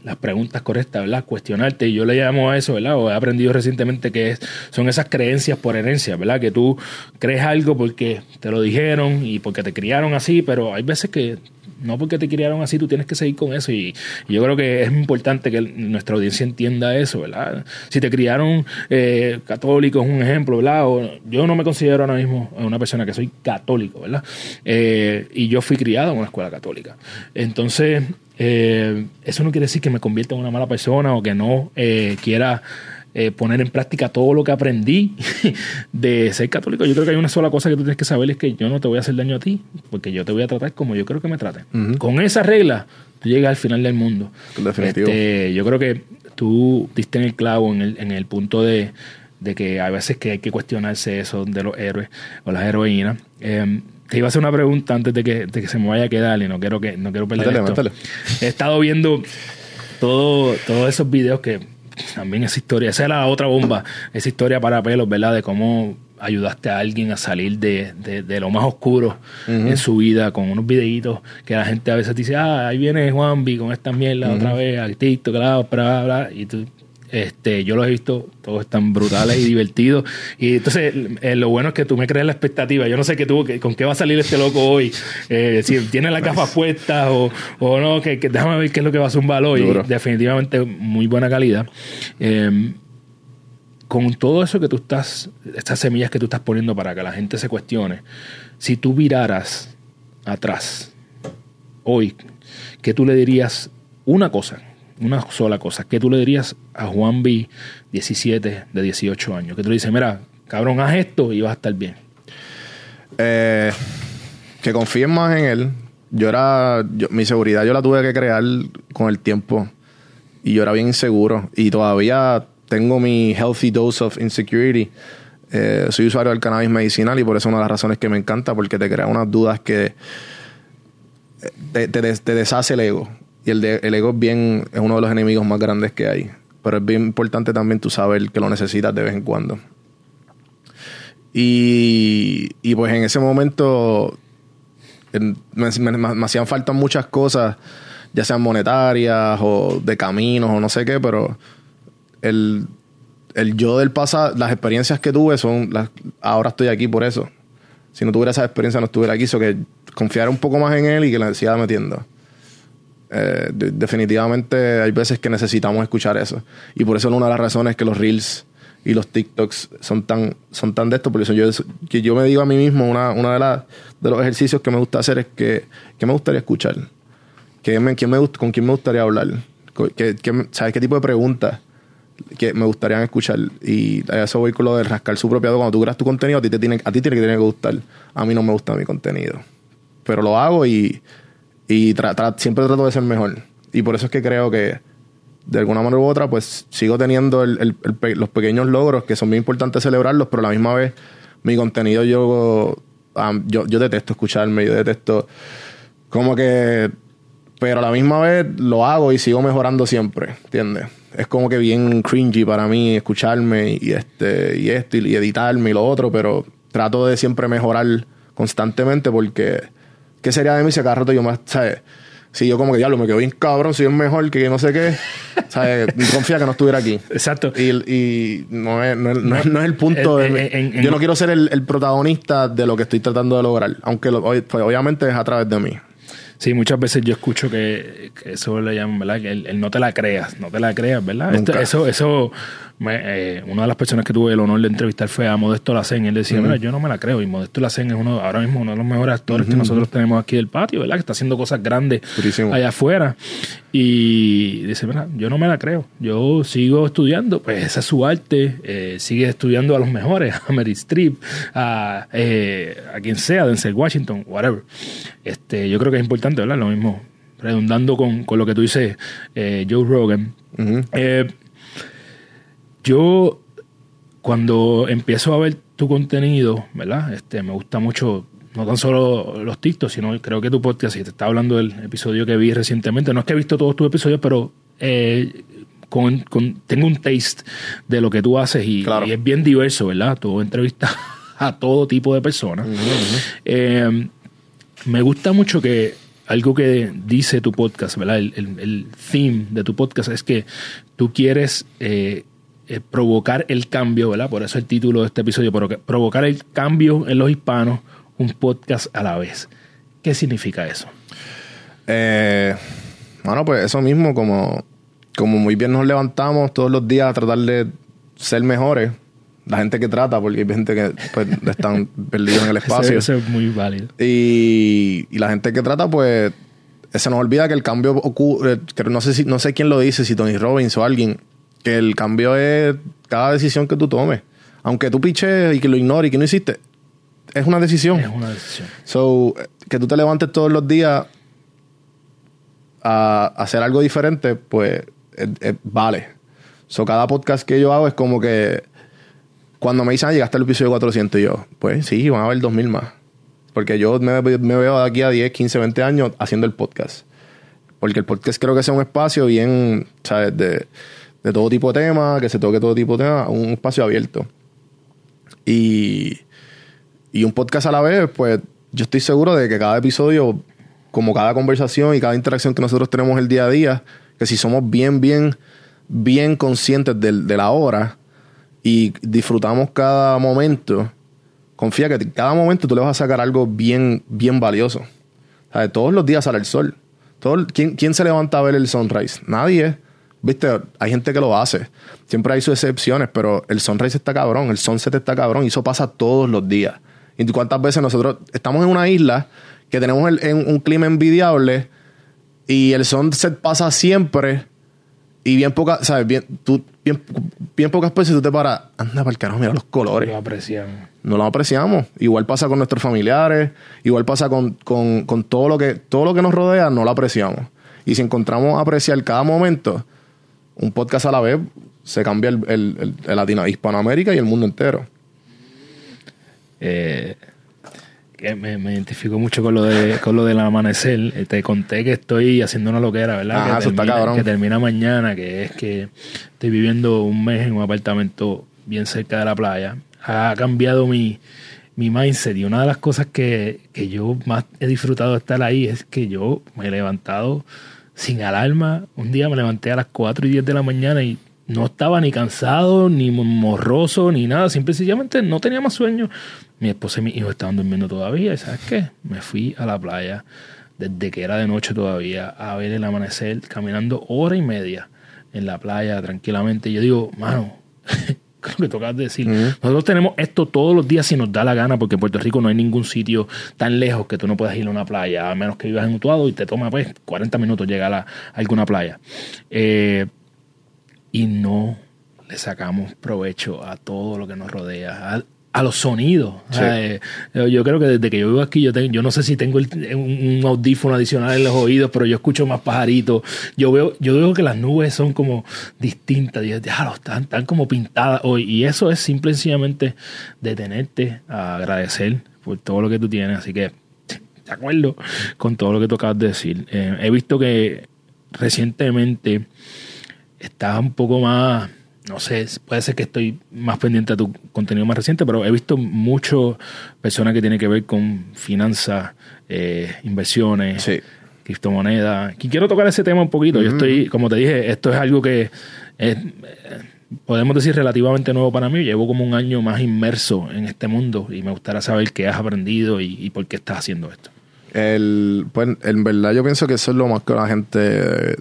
las preguntas correctas, ¿verdad? Cuestionarte. Y yo le llamo a eso, ¿verdad? O he aprendido recientemente que es, son esas creencias por herencia, ¿verdad? Que tú crees algo porque te lo dijeron y porque te criaron así, pero hay veces que no porque te criaron así, tú tienes que seguir con eso. Y, yo creo que es importante que nuestra audiencia entienda eso, ¿verdad? Si te criaron eh, católico, es un ejemplo, ¿verdad? yo no me considero ahora mismo una persona que soy católico, ¿verdad? Eh, y yo fui criado en una escuela católica. Entonces, eh, eso no quiere decir que me convierta en una mala persona o que no eh, quiera eh, poner en práctica todo lo que aprendí (laughs) de ser católico. Yo creo que hay una sola cosa que tú tienes que saber es que yo no te voy a hacer daño a ti, porque yo te voy a tratar como yo creo que me traten. Con esa regla, tú llegas al final del mundo. Definitivo. Este, yo creo que tú diste en el clavo en el, en el punto de, de que hay veces que hay que cuestionarse eso de los héroes o las heroínas. Eh, te iba a hacer una pregunta antes de que, se me vaya a quedar y no quiero que no quiero perder esto. He estado viendo todo, todos esos videos que también esa historia, esa era la otra bomba, esa historia para pelos, ¿verdad? De cómo ayudaste a alguien a salir de, lo más oscuro en su vida con unos videitos que la gente a veces dice, ah, ahí viene Juanvi con esta mierda otra vez, al TikTok, bla, bla, bla, y tú este, yo los he visto, todos están brutales y divertidos. Y entonces, eh, lo bueno es que tú me crees la expectativa. Yo no sé qué tuvo, que, con qué va a salir este loco hoy. Eh, si tiene las gafas puestas o, o no, que, déjame ver qué es lo que va a zumbar hoy. Definitivamente muy buena calidad. Em, con todo eso que tú estás, estas semillas que tú estás poniendo para que la gente se cuestione, si tú viraras atrás hoy, ¿qué tú le dirías una cosa una sola cosa. ¿Qué tú le dirías a Juan B, 17, de 18 años? Que tú le dices, mira, cabrón, haz esto y vas a estar bien. Eh, que confíes más en él. Yo era, mi seguridad yo la tuve que crear con el tiempo. Y yo era bien inseguro. Y todavía tengo mi healthy dose of insecurity. Eh, soy usuario del cannabis medicinal y por eso una de las razones que me encanta, porque te crea unas dudas que te, te deshace el ego. Y el, de, el ego es bien, es uno de los enemigos más grandes que hay. Pero es bien importante también tú saber que lo necesitas de vez en cuando. Y, y pues en ese momento me, hacían falta muchas cosas, ya sean monetarias o de caminos o no sé qué, pero el, el yo del pasado, las experiencias que tuve son las, ahora estoy aquí por eso. Si no tuviera esa experiencia no estuviera aquí, eso que confiar un poco más en él y que la siga metiendo. Eh, definitivamente hay veces que necesitamos escuchar eso. Y por eso es una de las razones que los reels y los TikToks son tan, son tan de esto. Por eso yo, que yo me digo a mí mismo, una, una de, las de los ejercicios que me gusta hacer es que, que me gustaría escuchar. Que me, me, ¿Con quién me gustaría hablar? Que, ¿Sabes qué tipo de preguntas que me gustaría escuchar? Y a eso voy con lo de rascar su propiedad. Cuando tú creas tu contenido, a ti, te tiene, a ti tiene que tener que gustar. A mí no me gusta mi contenido. Pero lo hago y y siempre trato de ser mejor. Y por eso es que creo que de alguna manera u otra, pues sigo teniendo los pequeños logros que son muy importantes celebrarlos, pero a la misma vez mi contenido yo, yo, yo detesto escucharme, yo detesto como que... Pero a la misma vez lo hago y sigo mejorando siempre, ¿entiendes? Es como que bien cringy para mí escucharme y, este, y esto y editarme y lo otro, pero trato de siempre mejorar constantemente porque ¿qué sería de mí si cada rato yo más, ¿sabes? Si yo como que diablo me quedo bien cabrón, soy el mejor, que no sé qué, ¿sabes? (laughs) Confía que no estuviera aquí. Exacto. Y, y no, es, no, es, no, es, el punto de... yo no quiero ser el, protagonista de lo que estoy tratando de lograr, aunque pues, obviamente es a través de mí. Sí, muchas veces yo escucho que, eso le llaman, ¿verdad? Que el, no te la creas, no te la creas, ¿verdad? eso, eso me- eh, una de las personas que tuve el honor de entrevistar fue a Modesto Lacen. Él decía, mira, yo no me la creo. Y Modesto Lacen es uno, ahora mismo uno de los mejores actores que nosotros tenemos aquí del patio, ¿verdad? Que está haciendo cosas grandes allá afuera. Y dice, mira, yo no me la creo. Yo sigo estudiando, pues esa es su arte. eh, sigue estudiando a los mejores, a Meryl Streep, a, eh, a quien sea, Denzel Washington, whatever. Este, yo creo que es importante, ¿verdad? Lo mismo, redundando con, con lo que tú dices, Joe Rogan. Yo, cuando empiezo a ver tu contenido, ¿verdad? Este, me gusta mucho, no tan solo los TikToks, sino creo que tu podcast, y te estaba hablando del episodio que vi recientemente, no es que he visto todos tus episodios, pero eh, con, con- tengo un taste de lo que tú haces y, Claro. y es bien diverso, ¿verdad? Tú entrevistas (laughs) a todo tipo de personas. Eh, me gusta mucho que algo que dice tu podcast, ¿verdad? El, el- el theme de tu podcast es que tú quieres eh, eh, provocar el cambio, ¿verdad? Por eso el título de este episodio, provoca- provocar el cambio en los hispanos, un podcast a la vez. ¿Qué significa eso? Eh, bueno, pues eso mismo, como, como muy bien nos levantamos todos los días a tratar de ser mejores. La gente que trata, porque hay gente que pues, (laughs) están perdidos en el espacio. Eso, eso es muy válido. Y, y la gente que trata, pues, se nos olvida que el cambio ocurre, que no sé si, no sé quién lo dice, si Tony Robbins o alguien, que el cambio es cada decisión que tú tomes. Aunque tú piches y que lo ignores y que no hiciste, es una decisión. Es una decisión. So, que tú te levantes todos los días a hacer algo diferente, pues vale. So, cada podcast que yo hago es como que cuando me dicen, ah, llegaste al episodio 400, y yo, pues sí, van a haber 2000 más. Porque yo me, me veo de aquí a 10, 15, 20 años haciendo el podcast. Porque el podcast creo que sea un espacio bien, ¿sabes? De, de todo tipo de temas, que se toque todo tipo de temas, un espacio abierto. Y, y un podcast a la vez, pues yo estoy seguro de que cada episodio, como cada conversación y cada interacción que nosotros tenemos el día a día, que si somos bien, bien, bien conscientes del- de, la hora y disfrutamos cada momento, confía que cada momento tú le vas a sacar algo bien, bien valioso. O todos los días sale el sol. Todo, ¿quién, quién se levanta a ver el sunrise? Nadie. Viste, hay gente que lo hace. Siempre hay sus excepciones, pero el sunrise está cabrón, el sunset está cabrón, y eso pasa todos los días. ¿Y cuántas veces nosotros estamos en una isla que tenemos el- en un clima envidiable y el sunset pasa siempre y bien pocas, ¿sabes? Bien, tú, bien, bien pocas veces tú te paras, anda para el carajo, mira los colores Lo apreciamos. no lo apreciamos. Igual pasa con nuestros familiares, igual pasa con, con- con todo, lo que, todo lo que nos rodea, no lo apreciamos. Y si encontramos apreciar cada momento, un podcast a la vez, se cambia el, el, el- Latino, Hispanoamérica y el mundo entero. Eh, que me, me identifico mucho con lo de con lo del amanecer. Eh, te conté que estoy haciendo una loquera, ¿verdad? Ajá, que, eso está termina, cabrón. que termina mañana, que es que estoy viviendo un mes en un apartamento bien cerca de la playa. Ha cambiado mi, mi mindset y una de las cosas que, que yo más he disfrutado de estar ahí es que yo me he levantado sin alarma. Un día me levanté a las 4 y 10 de la mañana y no estaba ni cansado, ni morroso, ni nada. Simple y sencillamente no tenía más sueño. Mi esposa y mi hijo estaban durmiendo todavía. ¿Y sabes qué? Me fui a la playa desde que era de noche todavía a ver el amanecer, caminando hora y media en la playa tranquilamente. Y yo digo, mano, (laughs) (laughs) lo que tocas de decir. Nosotros tenemos esto todos los días si nos da la gana, porque en Puerto Rico no hay ningún sitio tan lejos que tú no puedas ir a una playa, a menos que vivas en Utuado y te toma pues 40 minutos llegar a, a alguna playa. Eh, y no le sacamos provecho a todo lo que nos rodea, a, a los sonidos. O sea, eh, yo creo que desde que yo vivo aquí, yo, tengo, yo no sé si tengo el- un, audífono adicional en los oídos, pero yo escucho más pajaritos. Yo veo, yo veo que las nubes son como distintas, y, "Diablo, están, están como pintadas hoy. Y eso es simple y sencillamente detenerte a agradecer por todo lo que tú tienes. Así que, de acuerdo con todo lo que tú acabas de decir. Eh, he visto que recientemente estás un poco más, no sé, puede ser que estoy más pendiente a tu contenido más reciente, pero he visto mucho personas que tienen que ver con finanzas, eh, inversiones, Sí. criptomonedas. Y quiero tocar ese tema un poquito. Yo estoy, como te dije, esto es algo que es, podemos decir relativamente nuevo para mí. Llevo como un año más inmerso en este mundo y me gustaría saber qué has aprendido y, y por qué estás haciendo esto. El, pues, en verdad yo pienso que eso es lo más que la gente, eh,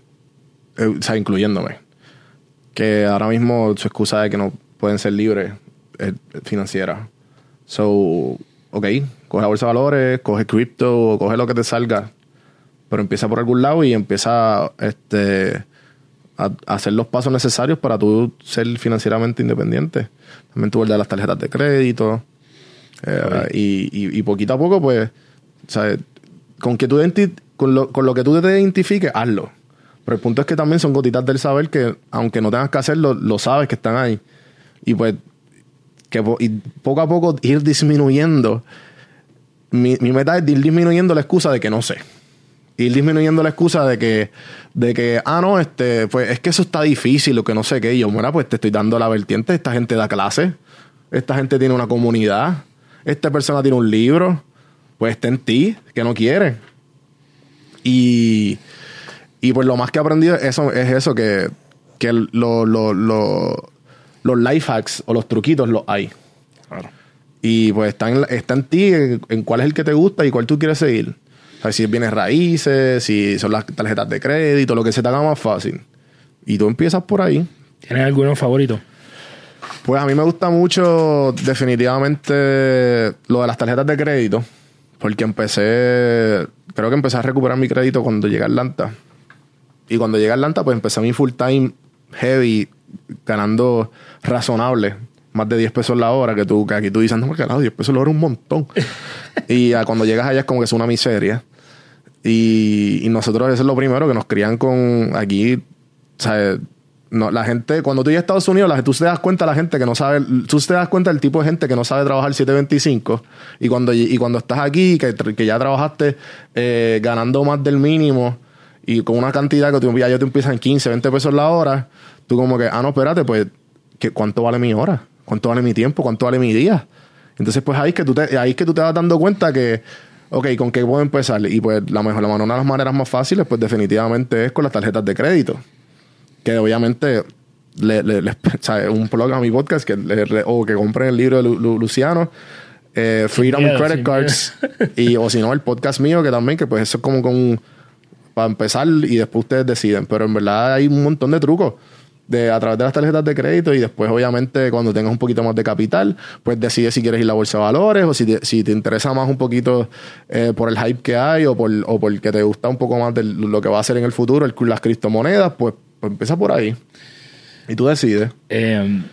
o sea, incluyéndome, que ahora mismo su excusa de que no pueden ser libres es financiera. So, ok, coge la bolsa de valores, coge cripto, coge lo que te salga, pero empieza por algún lado y empieza este, a, hacer los pasos necesarios para tú ser financieramente independiente. También tú de las tarjetas de crédito. Eh, y, y, poquito a poco, pues, ¿sabes? Con, que tú con, lo, con lo que tú te identifiques, hazlo. Pero el punto es que también son gotitas del saber que, aunque no tengas que hacerlo, lo sabes que están ahí. Y pues, que y poco a poco ir disminuyendo. Mi, mi meta es ir disminuyendo la excusa de que no sé ir disminuyendo la excusa de que, de que, ah, no, este, pues es que eso está difícil o que no sé qué. Y yo, bueno, pues te estoy dando la vertiente. Esta gente da clase. Esta gente tiene una comunidad. Esta persona tiene un libro. Pues está en ti, que no quiere. Y, y pues lo más que he aprendido es eso, es eso que, que lo, los life hacks o los truquitos los hay. Y pues está en, está en ti en cuál es el que te gusta y cuál tú quieres seguir. O sea, si vienes raíces, si son las tarjetas de crédito, lo que se te haga más fácil. Y tú empiezas por ahí. ¿Tienes alguno favorito? Pues a mí me gusta mucho definitivamente lo de las tarjetas de crédito. Porque empecé, creo que empecé a recuperar mi crédito cuando llegué a Atlanta. Y cuando llegué a Atlanta, pues empecé mi full time heavy, ganando razonable más de 10 pesos la hora, que tú, que aquí tú dices, no, carajo, 10 pesos la hora es un montón. (laughs) y cuando llegas allá es como que es una miseria. Y, nosotros eso es lo primero que nos crían con aquí, o sea, no, la gente, cuando tú llegas a Estados Unidos, la, tú te das cuenta la gente que no sabe, tú te das cuenta del tipo de gente que no sabe trabajar 725 y cuando, y cuando estás aquí, que, que ya trabajaste eh, ganando más del mínimo y con una cantidad que tú, ya, te empiezas en 15, 20 pesos la hora, tú como que, ah, no, espérate, pues, ¿cuánto vale mi hora? ¿Cuánto vale mi tiempo? ¿Cuánto vale mi día? Entonces, pues ahí es que tú te, ahí es que tú te vas dando cuenta que, ok, ¿con qué puedo empezar? Y pues la mejor, la, una de las maneras más fáciles, pues definitivamente es con las tarjetas de crédito. Que obviamente le, le, (laughs) un blog a mi podcast que o que compren el libro de Luciano. Eh, Freedom Credit Cards. y, o si no, el podcast mío, que también, que pues eso es como con para empezar y después ustedes deciden. Pero en verdad hay un montón de trucos de, a través de las tarjetas de crédito y después obviamente cuando tengas un poquito más de capital, pues decides si quieres ir a la bolsa de valores o si te, si te interesa más un poquito eh, por el hype que hay o por, o porque te gusta un poco más de lo que va a hacer en el futuro, el, las criptomonedas, pues, pues empieza por ahí. Y tú decides. Em,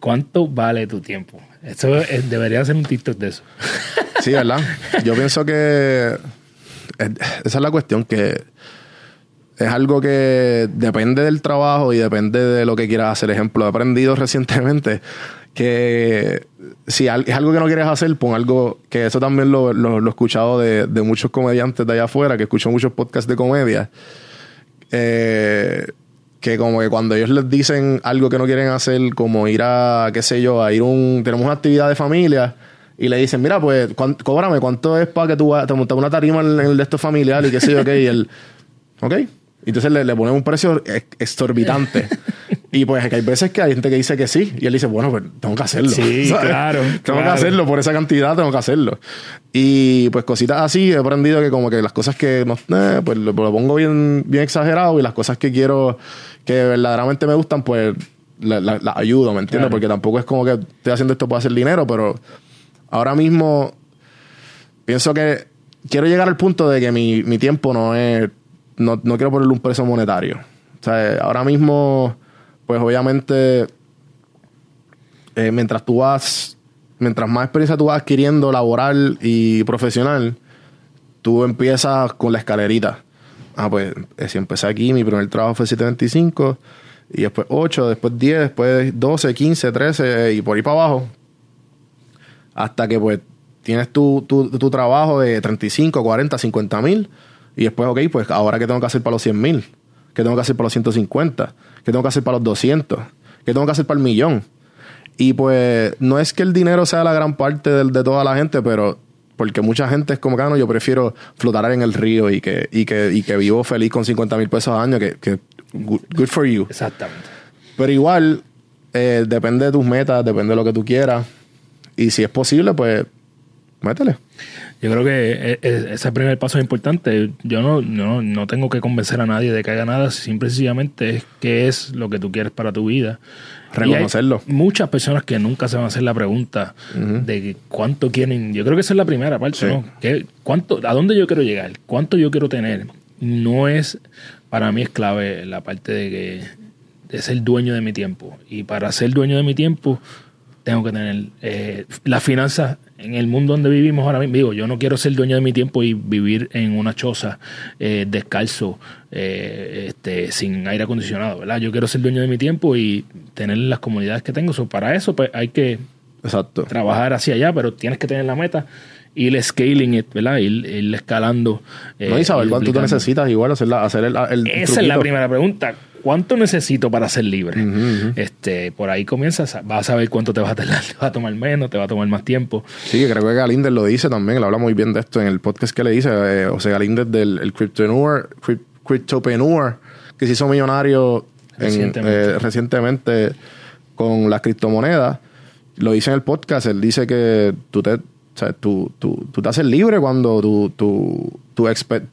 ¿Cuánto vale tu tiempo? Eso debería ser un TikTok de eso. sí, ¿verdad? Yo pienso que esa es la cuestión que es algo que depende del trabajo y depende de lo que quieras hacer. Ejemplo, he aprendido (laughs) recientemente que si es algo que no quieres hacer, pon algo que eso también lo, he escuchado de, muchos comediantes de allá afuera, que escucho muchos podcasts de comedia. Eh, que como que cuando ellos les dicen algo que no quieren hacer, como ir a, qué sé yo, a ir un, tenemos una actividad de familia y le dicen, mira, pues, cóbrame, ¿cuánto es para que tú te montes una tarima en, el de estos familiares y qué sé yo, qué? Y él, (laughs) ok, y entonces le, le ponen un precio exorbitante. (laughs) y pues hay veces que hay gente que dice que sí. Y él dice, bueno, pues tengo que hacerlo. Sí, (laughs) claro. tengo que hacerlo. Por esa cantidad tengo que hacerlo. Y pues cositas así he aprendido que como que las cosas que no, eh, pues lo, pongo bien, bien exagerado y las cosas que quiero, que verdaderamente me gustan, pues las la, ayudo, ¿me entiendes? Porque tampoco es como que estoy haciendo esto para hacer dinero, pero ahora mismo pienso que quiero llegar al punto de que mi, mi tiempo no es no, no quiero ponerle un precio monetario. O sea, ahora mismo, pues obviamente, eh, mientras tú vas, mientras más experiencia tú vas adquiriendo laboral y profesional, tú empiezas con la escalerita. Ah, pues eh, si empecé aquí, mi primer trabajo fue 725, y después 8, después 10, después 12, 15, 13, y por ahí para abajo. Hasta que pues tienes tu, tu, tu trabajo de 35, 40, 50 mil y después, ok, pues ahora qué tengo que hacer para los 100 mil, qué tengo que hacer para los 150, qué tengo que hacer para los 200, qué tengo que hacer para el millón. Y pues no es que el dinero sea la gran parte de, toda la gente, pero porque mucha gente es como que, ah, no, yo prefiero flotar en el río y que, y que, y que vivo feliz con 50 mil pesos al año, que, que good, for you. Exactamente. Pero igual, eh, depende de tus metas, depende de lo que tú quieras. Y si es posible, pues métele. Yo creo que e- e- ese primer paso es importante. Yo no, no, no tengo que convencer a nadie de que haga nada, simple y sencillamente es qué es lo que tú quieres para tu vida. Reconocerlo. Y hay muchas personas que nunca se van a hacer la pregunta de cuánto quieren. Yo creo que esa es la primera parte, Sí. ¿no? ¿Qué- cuánto, ¿A dónde yo quiero llegar? ¿Cuánto yo quiero tener? No es, para mí es clave la parte de que de ser dueño de mi tiempo. Y para ser dueño de mi tiempo, tengo que tener eh, las finanzas en el mundo donde vivimos ahora mismo. Digo, yo no quiero ser dueño de mi tiempo y vivir en una choza eh, descalzo, eh, este, sin aire acondicionado, ¿verdad? Yo quiero ser dueño de mi tiempo y tener las comunidades que tengo. So, para eso pues, hay que Exacto. trabajar hacia allá, pero tienes que tener la meta, ir scaling it, ¿verdad? Ir, ir escalando. eh, no, y saber ir cuánto tú necesitas, igual hacer, la- hacer el, el Esa es la primera pregunta. ¿Cuánto necesito para ser libre? Este, por ahí comienzas, vas a saber cuánto te va a tardar, (laughs) te va a tomar menos, te va a tomar más tiempo. Sí, que creo que Galíndez lo dice también, él habla muy bien de esto en el podcast que le dice, eh, o sea, Galíndez del el Cryptoneur, que se hizo millonario en- eh, recientemente con las criptomonedas, lo dice en el podcast, él dice que tú te, o sea, tú, tú, tú te haces libre cuando tú, tú, tú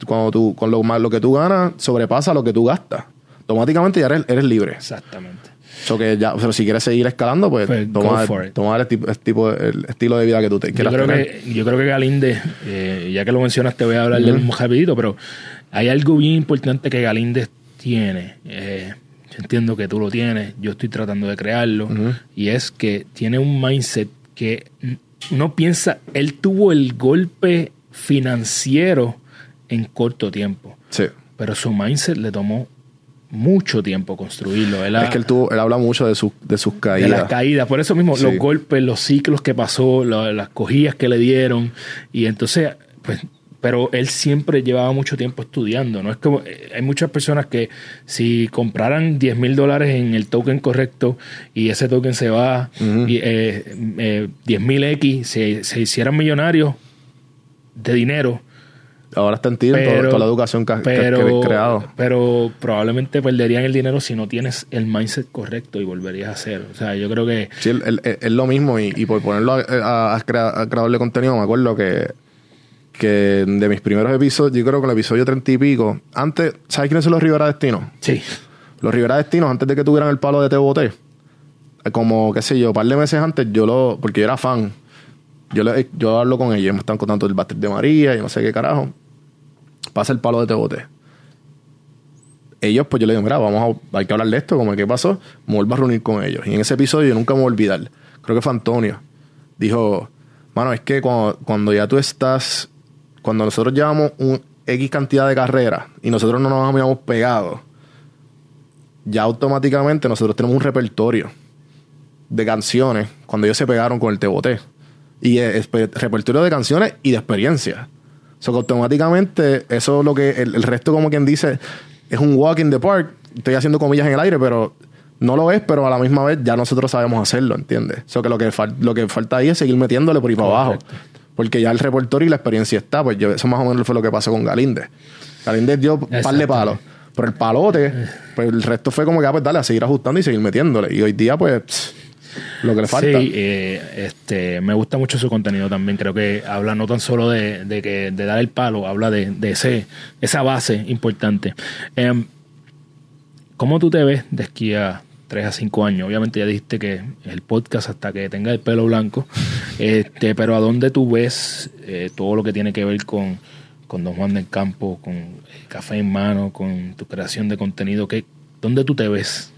cuando tú, con lo, más, lo que tú ganas sobrepasa lo que tú gastas. Automáticamente ya eres, eres libre. Exactamente. So que ya, pero si quieres seguir escalando, pues, Pues, toma, it. toma el, tipo, el tipo- el estilo de vida que tú te Yo creo, tener. que, yo creo que Galinde, eh, ya que lo mencionas, te voy a hablar del mismo rapidito, pero hay algo bien importante que Galinde tiene. eh, yo entiendo que tú lo tienes, yo estoy tratando de crearlo, y es que tiene un mindset que uno piensa, él tuvo el golpe financiero en corto tiempo, Sí. pero su mindset le tomó mucho tiempo construirlo. Él ha- Es que él, tuvo, él habla mucho de, sus de sus de caídas. las caídas. Por eso mismo, Sí. los golpes, los ciclos que pasó, la- las cogillas que le dieron. Y entonces, pues, pero él siempre llevaba mucho tiempo estudiando. No es como, eh, hay muchas personas que si compraran 10 mil dólares en el token correcto y ese token se va, y, eh, eh, 10 mil X, se, se hicieran millonarios de dinero. Ahora está en ti toda la educación que, que- que pero, creado. pero probablemente perderían el dinero si no tienes el mindset correcto y volverías a hacer. O sea, yo creo que Sí, es lo mismo. Y, y por ponerlo a, a- a crea- a creador de contenido, me acuerdo que, que de mis primeros episodios, yo creo que el episodio treinta y pico, antes, ¿sabes quiénes son los Rivera Destinos? sí, Los Rivera Destinos, antes de que tuvieran el palo de TBT, como, qué sé yo, un par de meses antes, yo lo, porque yo era fan, yo, le- yo hablo con ellos, me están contando el Baster de María y no sé qué carajo. Pasa el palo de TBT. Ellos, pues yo le digo, mira, vamos a, hay que hablar de esto, como qué pasó, me vuelvo a reunir con ellos. Y en ese episodio yo nunca me voy a olvidar, creo que fue Antonio, dijo, mano, es que cuando, ya tú estás, cuando nosotros llevamos un X cantidad de carreras y nosotros no nos habíamos pegado, ya automáticamente nosotros tenemos un repertorio de canciones cuando ellos se pegaron con el Teboté. Y es, es repertorio de canciones y de experiencia. O sea, que automáticamente eso es lo que el, el resto, como quien dice, es un walk in the park. Estoy haciendo comillas en el aire, pero no lo es, pero a la misma vez ya nosotros sabemos hacerlo, ¿entiendes? O sea, que lo que, lo que falta ahí es seguir metiéndole por ahí para abajo. Porque ya el repertorio y la experiencia está. Pues yo, eso más o menos fue lo que pasó con Galíndez. Galíndez dio un par de palos. Pero el palote, pues el resto fue como que, ah, pues dale, a seguir ajustando y seguir metiéndole. Y hoy día, pues, pss, lo que le falta. Sí, eh, este, me gusta mucho su contenido también. Creo que habla no tan solo de, de que, de dar el palo, habla de, de ese, esa base importante. Em, ¿Cómo tú te ves de aquí a 3 a 5 años? Obviamente ya dijiste que el podcast hasta que tenga el pelo blanco, (laughs) este, pero ¿a dónde tú ves eh, todo lo que tiene que ver con, con Don Juan del Campo, con eh, Café en Mano, con tu creación de contenido? ¿Qué, ¿Dónde tú te ves?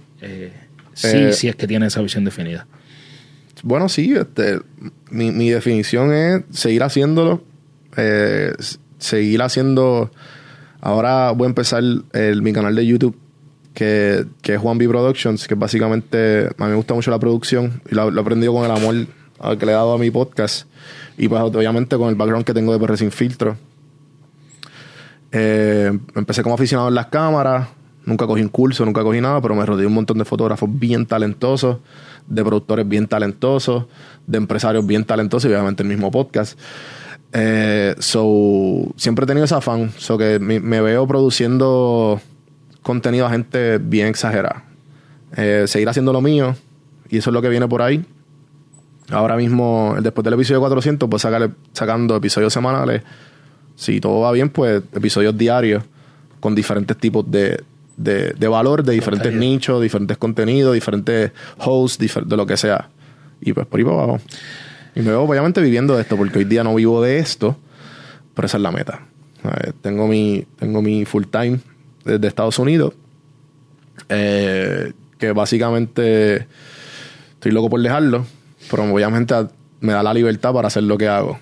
Si, Eh, si es que tienes esa visión definida. Bueno, sí, este, mi, mi definición es seguir haciéndolo, eh, seguir haciendo. Ahora voy a empezar el- mi canal de YouTube, que, que es Juan B Productions, que básicamente a mí me gusta mucho la producción y lo, he aprendido con el amor que le he dado a mi podcast y pues obviamente con el background que tengo de PR Sin Filtro. Eh, empecé como aficionado en las cámaras, nunca cogí un curso, nunca cogí nada, pero me rodeé un montón de fotógrafos bien talentosos, de productores bien talentosos, de empresarios bien talentosos y obviamente el mismo podcast. Eh, so, siempre he tenido ese afán, so que me, veo produciendo contenido a gente bien exagerada. Eh, seguir haciendo lo mío y eso es lo que viene por ahí. Ahora mismo, después del episodio 400, pues sacar, sacando episodios semanales. Si todo va bien, pues episodios diarios con diferentes tipos de, de, de valor, de diferentes nichos, diferentes contenidos, diferentes hosts, de lo que sea. Y pues por ahí para abajo. Y me veo obviamente viviendo de esto, porque hoy día no vivo de esto, pero esa es la meta. tengo mi, tengo mi full time desde Estados Unidos, eh, que básicamente estoy loco por dejarlo, pero obviamente me da la libertad para hacer lo que hago.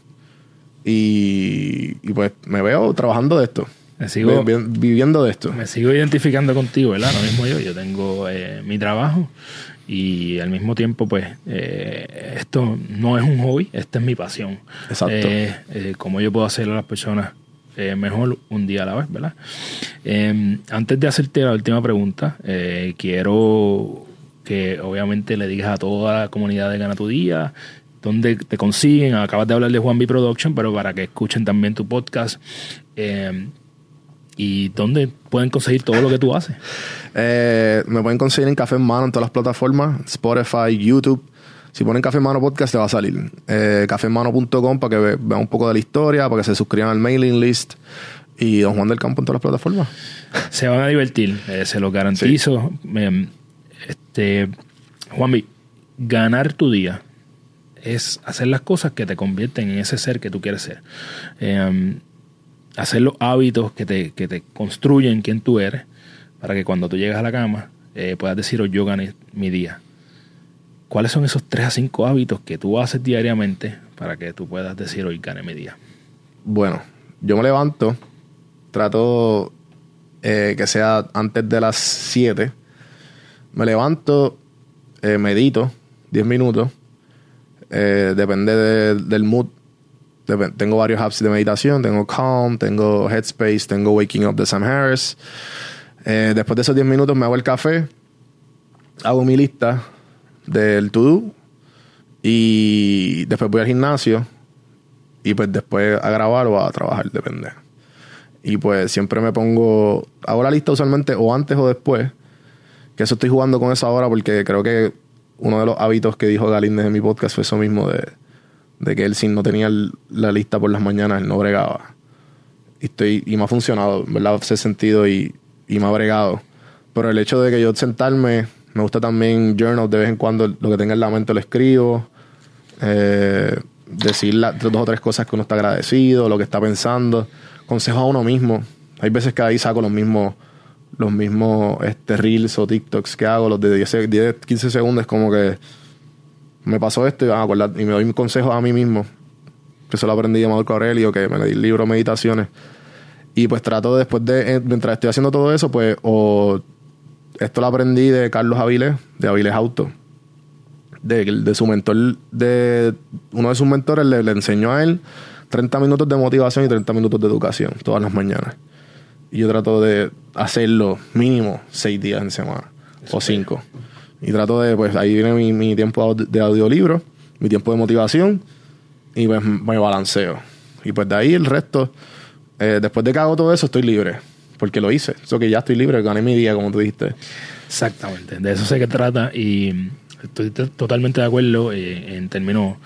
Y, pues me veo trabajando de esto. Me sigo, viviendo de esto. Me sigo identificando contigo, ¿verdad? Lo mismo yo. Yo tengo eh, mi trabajo y al mismo tiempo, pues, eh, esto no es un hobby, esta es mi pasión. Exacto. Eh, como yo puedo hacer a las personas mejor un día a la vez, ¿verdad? Em, antes de hacerte la última pregunta, quiero que obviamente le digas a toda la comunidad de Gana Tu Día dónde te consiguen. Acabas de hablar de Juan B Production, pero para que escuchen también tu podcast. Em, ¿Y dónde pueden conseguir todo lo que tú haces? (laughs) Eh, me pueden conseguir en Café en Mano en todas las plataformas, Spotify, YouTube. Si ponen Café en Mano Podcast, te va a salir. Eh, caféenmano.com para que vean un poco de la historia, para que se suscriban al mailing list. Y Don Juan del Campo en todas las plataformas. (laughs) Se van a divertir, eh, se lo garantizo. Em, este, Juanmi, ganar tu día es hacer las cosas que te convierten en ese ser que tú quieres ser. Em, hacer los hábitos que te, que te construyen quién tú eres, para que cuando tú llegas a la cama eh, puedas decir, oh, yo gané mi día. ¿Cuáles son esos tres a cinco hábitos que tú haces diariamente para que tú puedas decir, hoy gané mi día? Bueno, yo me levanto, trato eh, que sea antes de las 7. Me levanto, eh, medito 10 minutos. depende del mood tengo varios apps de meditación. Tengo Calm, tengo Headspace, tengo Waking Up de Sam Harris. Eh, después de esos 10 minutos me hago el café, hago mi lista del to-do y después voy al gimnasio y pues después a grabar o a trabajar, depende. Y pues siempre me pongo, hago la lista usualmente o antes o después, que eso estoy jugando con eso ahora porque creo que uno de los hábitos que dijo Galíndez en mi podcast fue eso mismo de de que él si no tenía la lista por las mañanas, él no bregaba. Y, estoy, y me ha funcionado, ¿verdad? Ese sentido y, y me ha bregado. Pero el hecho de que yo sentarme, me gusta también journal de vez en cuando, lo que tenga en la mente lo escribo. Eh, decir dos o tres cosas que uno está agradecido, lo que está pensando. Consejo a uno mismo. Hay veces que ahí saco los mismos los mismos este, reels o TikToks que hago, los de 10, 10 15 segundos, como que me pasó esto y, y me doy mis consejos a mí mismo. Que eso lo aprendí de Marco Aurelio, que me leí el libro Meditaciones. Y pues trato después de, eh, mientras estoy haciendo todo eso, pues, o esto lo aprendí de Carlos Avilés, de Avilés Auto. De, de su mentor, de uno de sus mentores le, enseñó a él 30 minutos de motivación y 30 minutos de educación todas las mañanas. Y yo trato de hacerlo mínimo seis días en semana o cinco. Y trato de, pues ahí viene mi, tiempo de audiolibro, mi tiempo de motivación y pues me balanceo. Y pues de ahí el resto, eh, después de que hago todo eso, estoy libre. Porque lo hice. Eso que ya estoy libre, gané mi día, como tú dijiste. Exactamente. De eso sé que trata y estoy totalmente de acuerdo eh, en términos.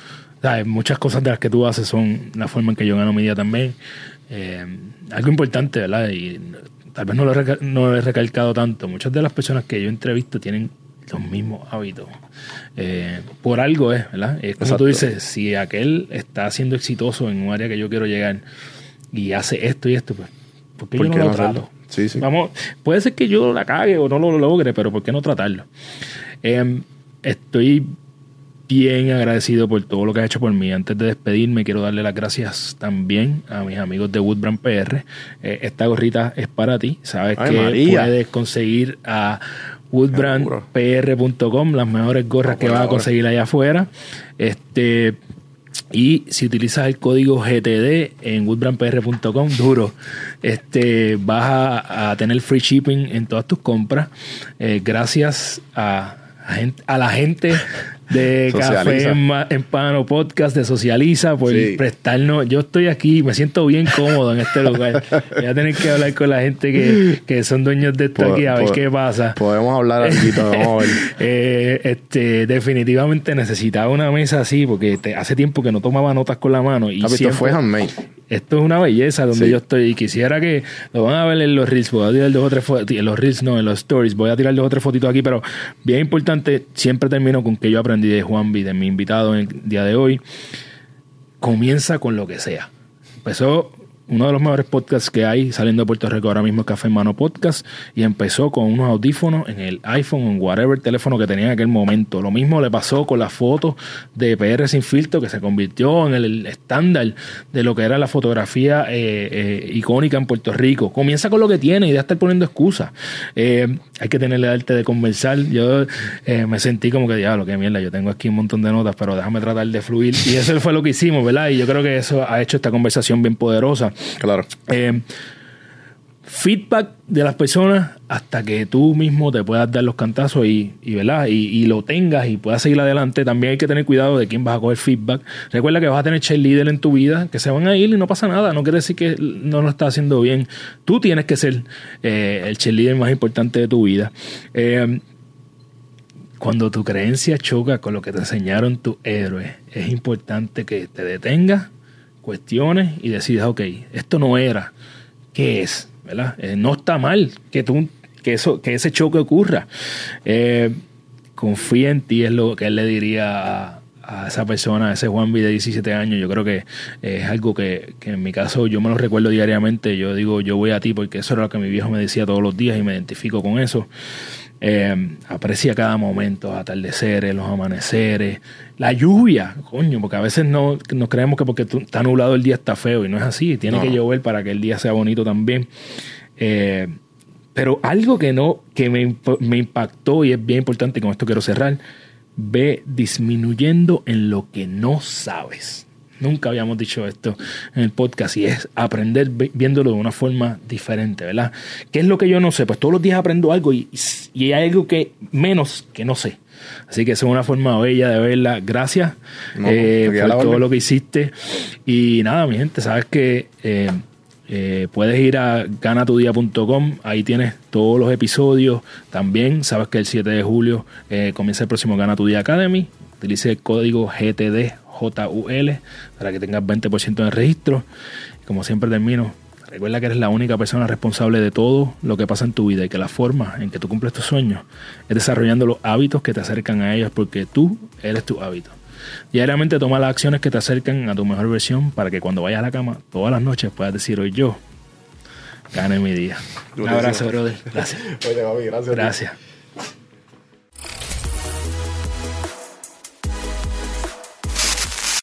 Muchas cosas de las que tú haces son la forma en que yo gano mi día también. Eh, algo importante, ¿verdad? Y tal vez no lo, no lo he recalcado tanto. Muchas de las personas que yo entrevisto tienen los mismos hábitos. Eh, por algo es, ¿verdad? Es como tú dices, si aquel está siendo exitoso en un área que yo quiero llegar y hace esto y esto, pues, ¿por qué yo no lo trato? Sí, sí. Vamos, puede ser que yo la cague o no lo logre, pero ¿por qué no tratarlo? Em, estoy bien agradecido por todo lo que has hecho por mí. Antes de despedirme, quiero darle las gracias también a mis amigos de Woodbrand PR. Eh, esta gorrita es para ti. Sabes que puedes conseguir a woodbrandpr.com, las mejores gorras que vas a conseguir allá afuera. Este, y si utilizas el código GTD en woodbrandpr.com, duro, este, vas a, tener free shipping en todas tus compras. Eh, gracias a a la gente de Café en, Pano Podcast de Socializa por prestarnos. Yo estoy aquí, me siento bien cómodo en este lugar. (laughs) Voy a tener que hablar con la gente que, que son dueños de esto aquí a ver qué pasa. Podemos hablar aquí, (laughs) vamos a ver. Eh, este, definitivamente necesitaba una mesa así porque hace tiempo que no tomaba notas con la mano. Y siempre, fue handmade esto es una belleza donde yo estoy y quisiera que lo van a ver en los reels, voy a tirar dos o tres fotos, en los reels no, en los stories, voy a tirar dos o tres fotitos aquí, pero bien importante, siempre termino con que yo aprendí de Juan B, de mi invitado en el día de hoy, comienza con lo que sea. Empezó uno de los mejores podcasts que hay saliendo de Puerto Rico ahora mismo es Café Mano Podcast y empezó con unos audífonos en el iPhone en whatever teléfono que tenía en aquel momento. Lo mismo le pasó con la foto de PR sin filtro que se convirtió en el estándar de lo que era la fotografía eh, eh, icónica en Puerto Rico. Comienza con lo que tiene y de estar poniendo excusas. Eh, hay que tenerle arte de conversar. Yo me sentí como que, diablo, qué mierda, yo tengo aquí un montón de notas, pero déjame tratar de fluir. (laughs) Y eso fue lo que hicimos, ¿verdad? Y yo creo que eso ha hecho esta conversación bien poderosa. Claro. Eh, feedback de las personas hasta que tú mismo te puedas dar los cantazos y, ¿verdad? Y, lo tengas y puedas seguir adelante. También hay que tener cuidado de quién vas a coger feedback. Recuerda que vas a tener cheerleader en tu vida que se van a ir y no pasa nada. No quiere decir que no lo estás haciendo bien. Tú tienes que ser eh, el cheerleader más importante de tu vida. Eh, cuando tu creencia choca con lo que te enseñaron tus héroes, es importante que te detengas cuestiones y decidas, ok, esto no era, ¿qué es? ¿verdad? Eh, no está mal que, tú, que, eso, que ese choque ocurra. Eh, confía en ti, es lo que él le diría a, esa persona, a ese Juan de 17 años. Yo creo que es algo que, que, en mi caso yo me lo recuerdo diariamente. Yo digo, yo voy a ti porque eso era lo que mi viejo me decía todos los días y me identifico con eso. Eh, aprecia cada momento, atardeceres, los amaneceres, la lluvia, coño, porque a veces no nos creemos que porque está nublado el día está feo y no es así, tiene que llover para que el día sea bonito también. Eh, pero algo que no, que me, me impactó y es bien importante, y con esto quiero cerrar, ve disminuyendo en lo que no sabes. Nunca habíamos dicho esto en el podcast y es aprender viéndolo de una forma diferente, ¿verdad? ¿Qué es lo que yo no sé? Pues todos los días aprendo algo y, hay algo que menos que no sé. Así que es una forma bella de verla. Gracias eh, por todo lo que hiciste. Y nada, mi gente, sabes que eh, eh, puedes ir a ganatudia.com, ahí tienes todos los episodios. También sabes que el 7 de julio comienza el próximo Gana Tu Día Academy. Utilice el código GTD JUL para que tengas 20% en el registro. Como siempre termino, recuerda que eres la única persona responsable de todo lo que pasa en tu vida y que la forma en que tú cumples tus sueños es desarrollando los hábitos que te acercan a ellos porque tú eres tu hábito. Diariamente toma las acciones que te acercan a tu mejor versión para que cuando vayas a la cama todas las noches puedas decir hoy yo gane mi día. Un abrazo, brother. Gracias. gracias. Gracias.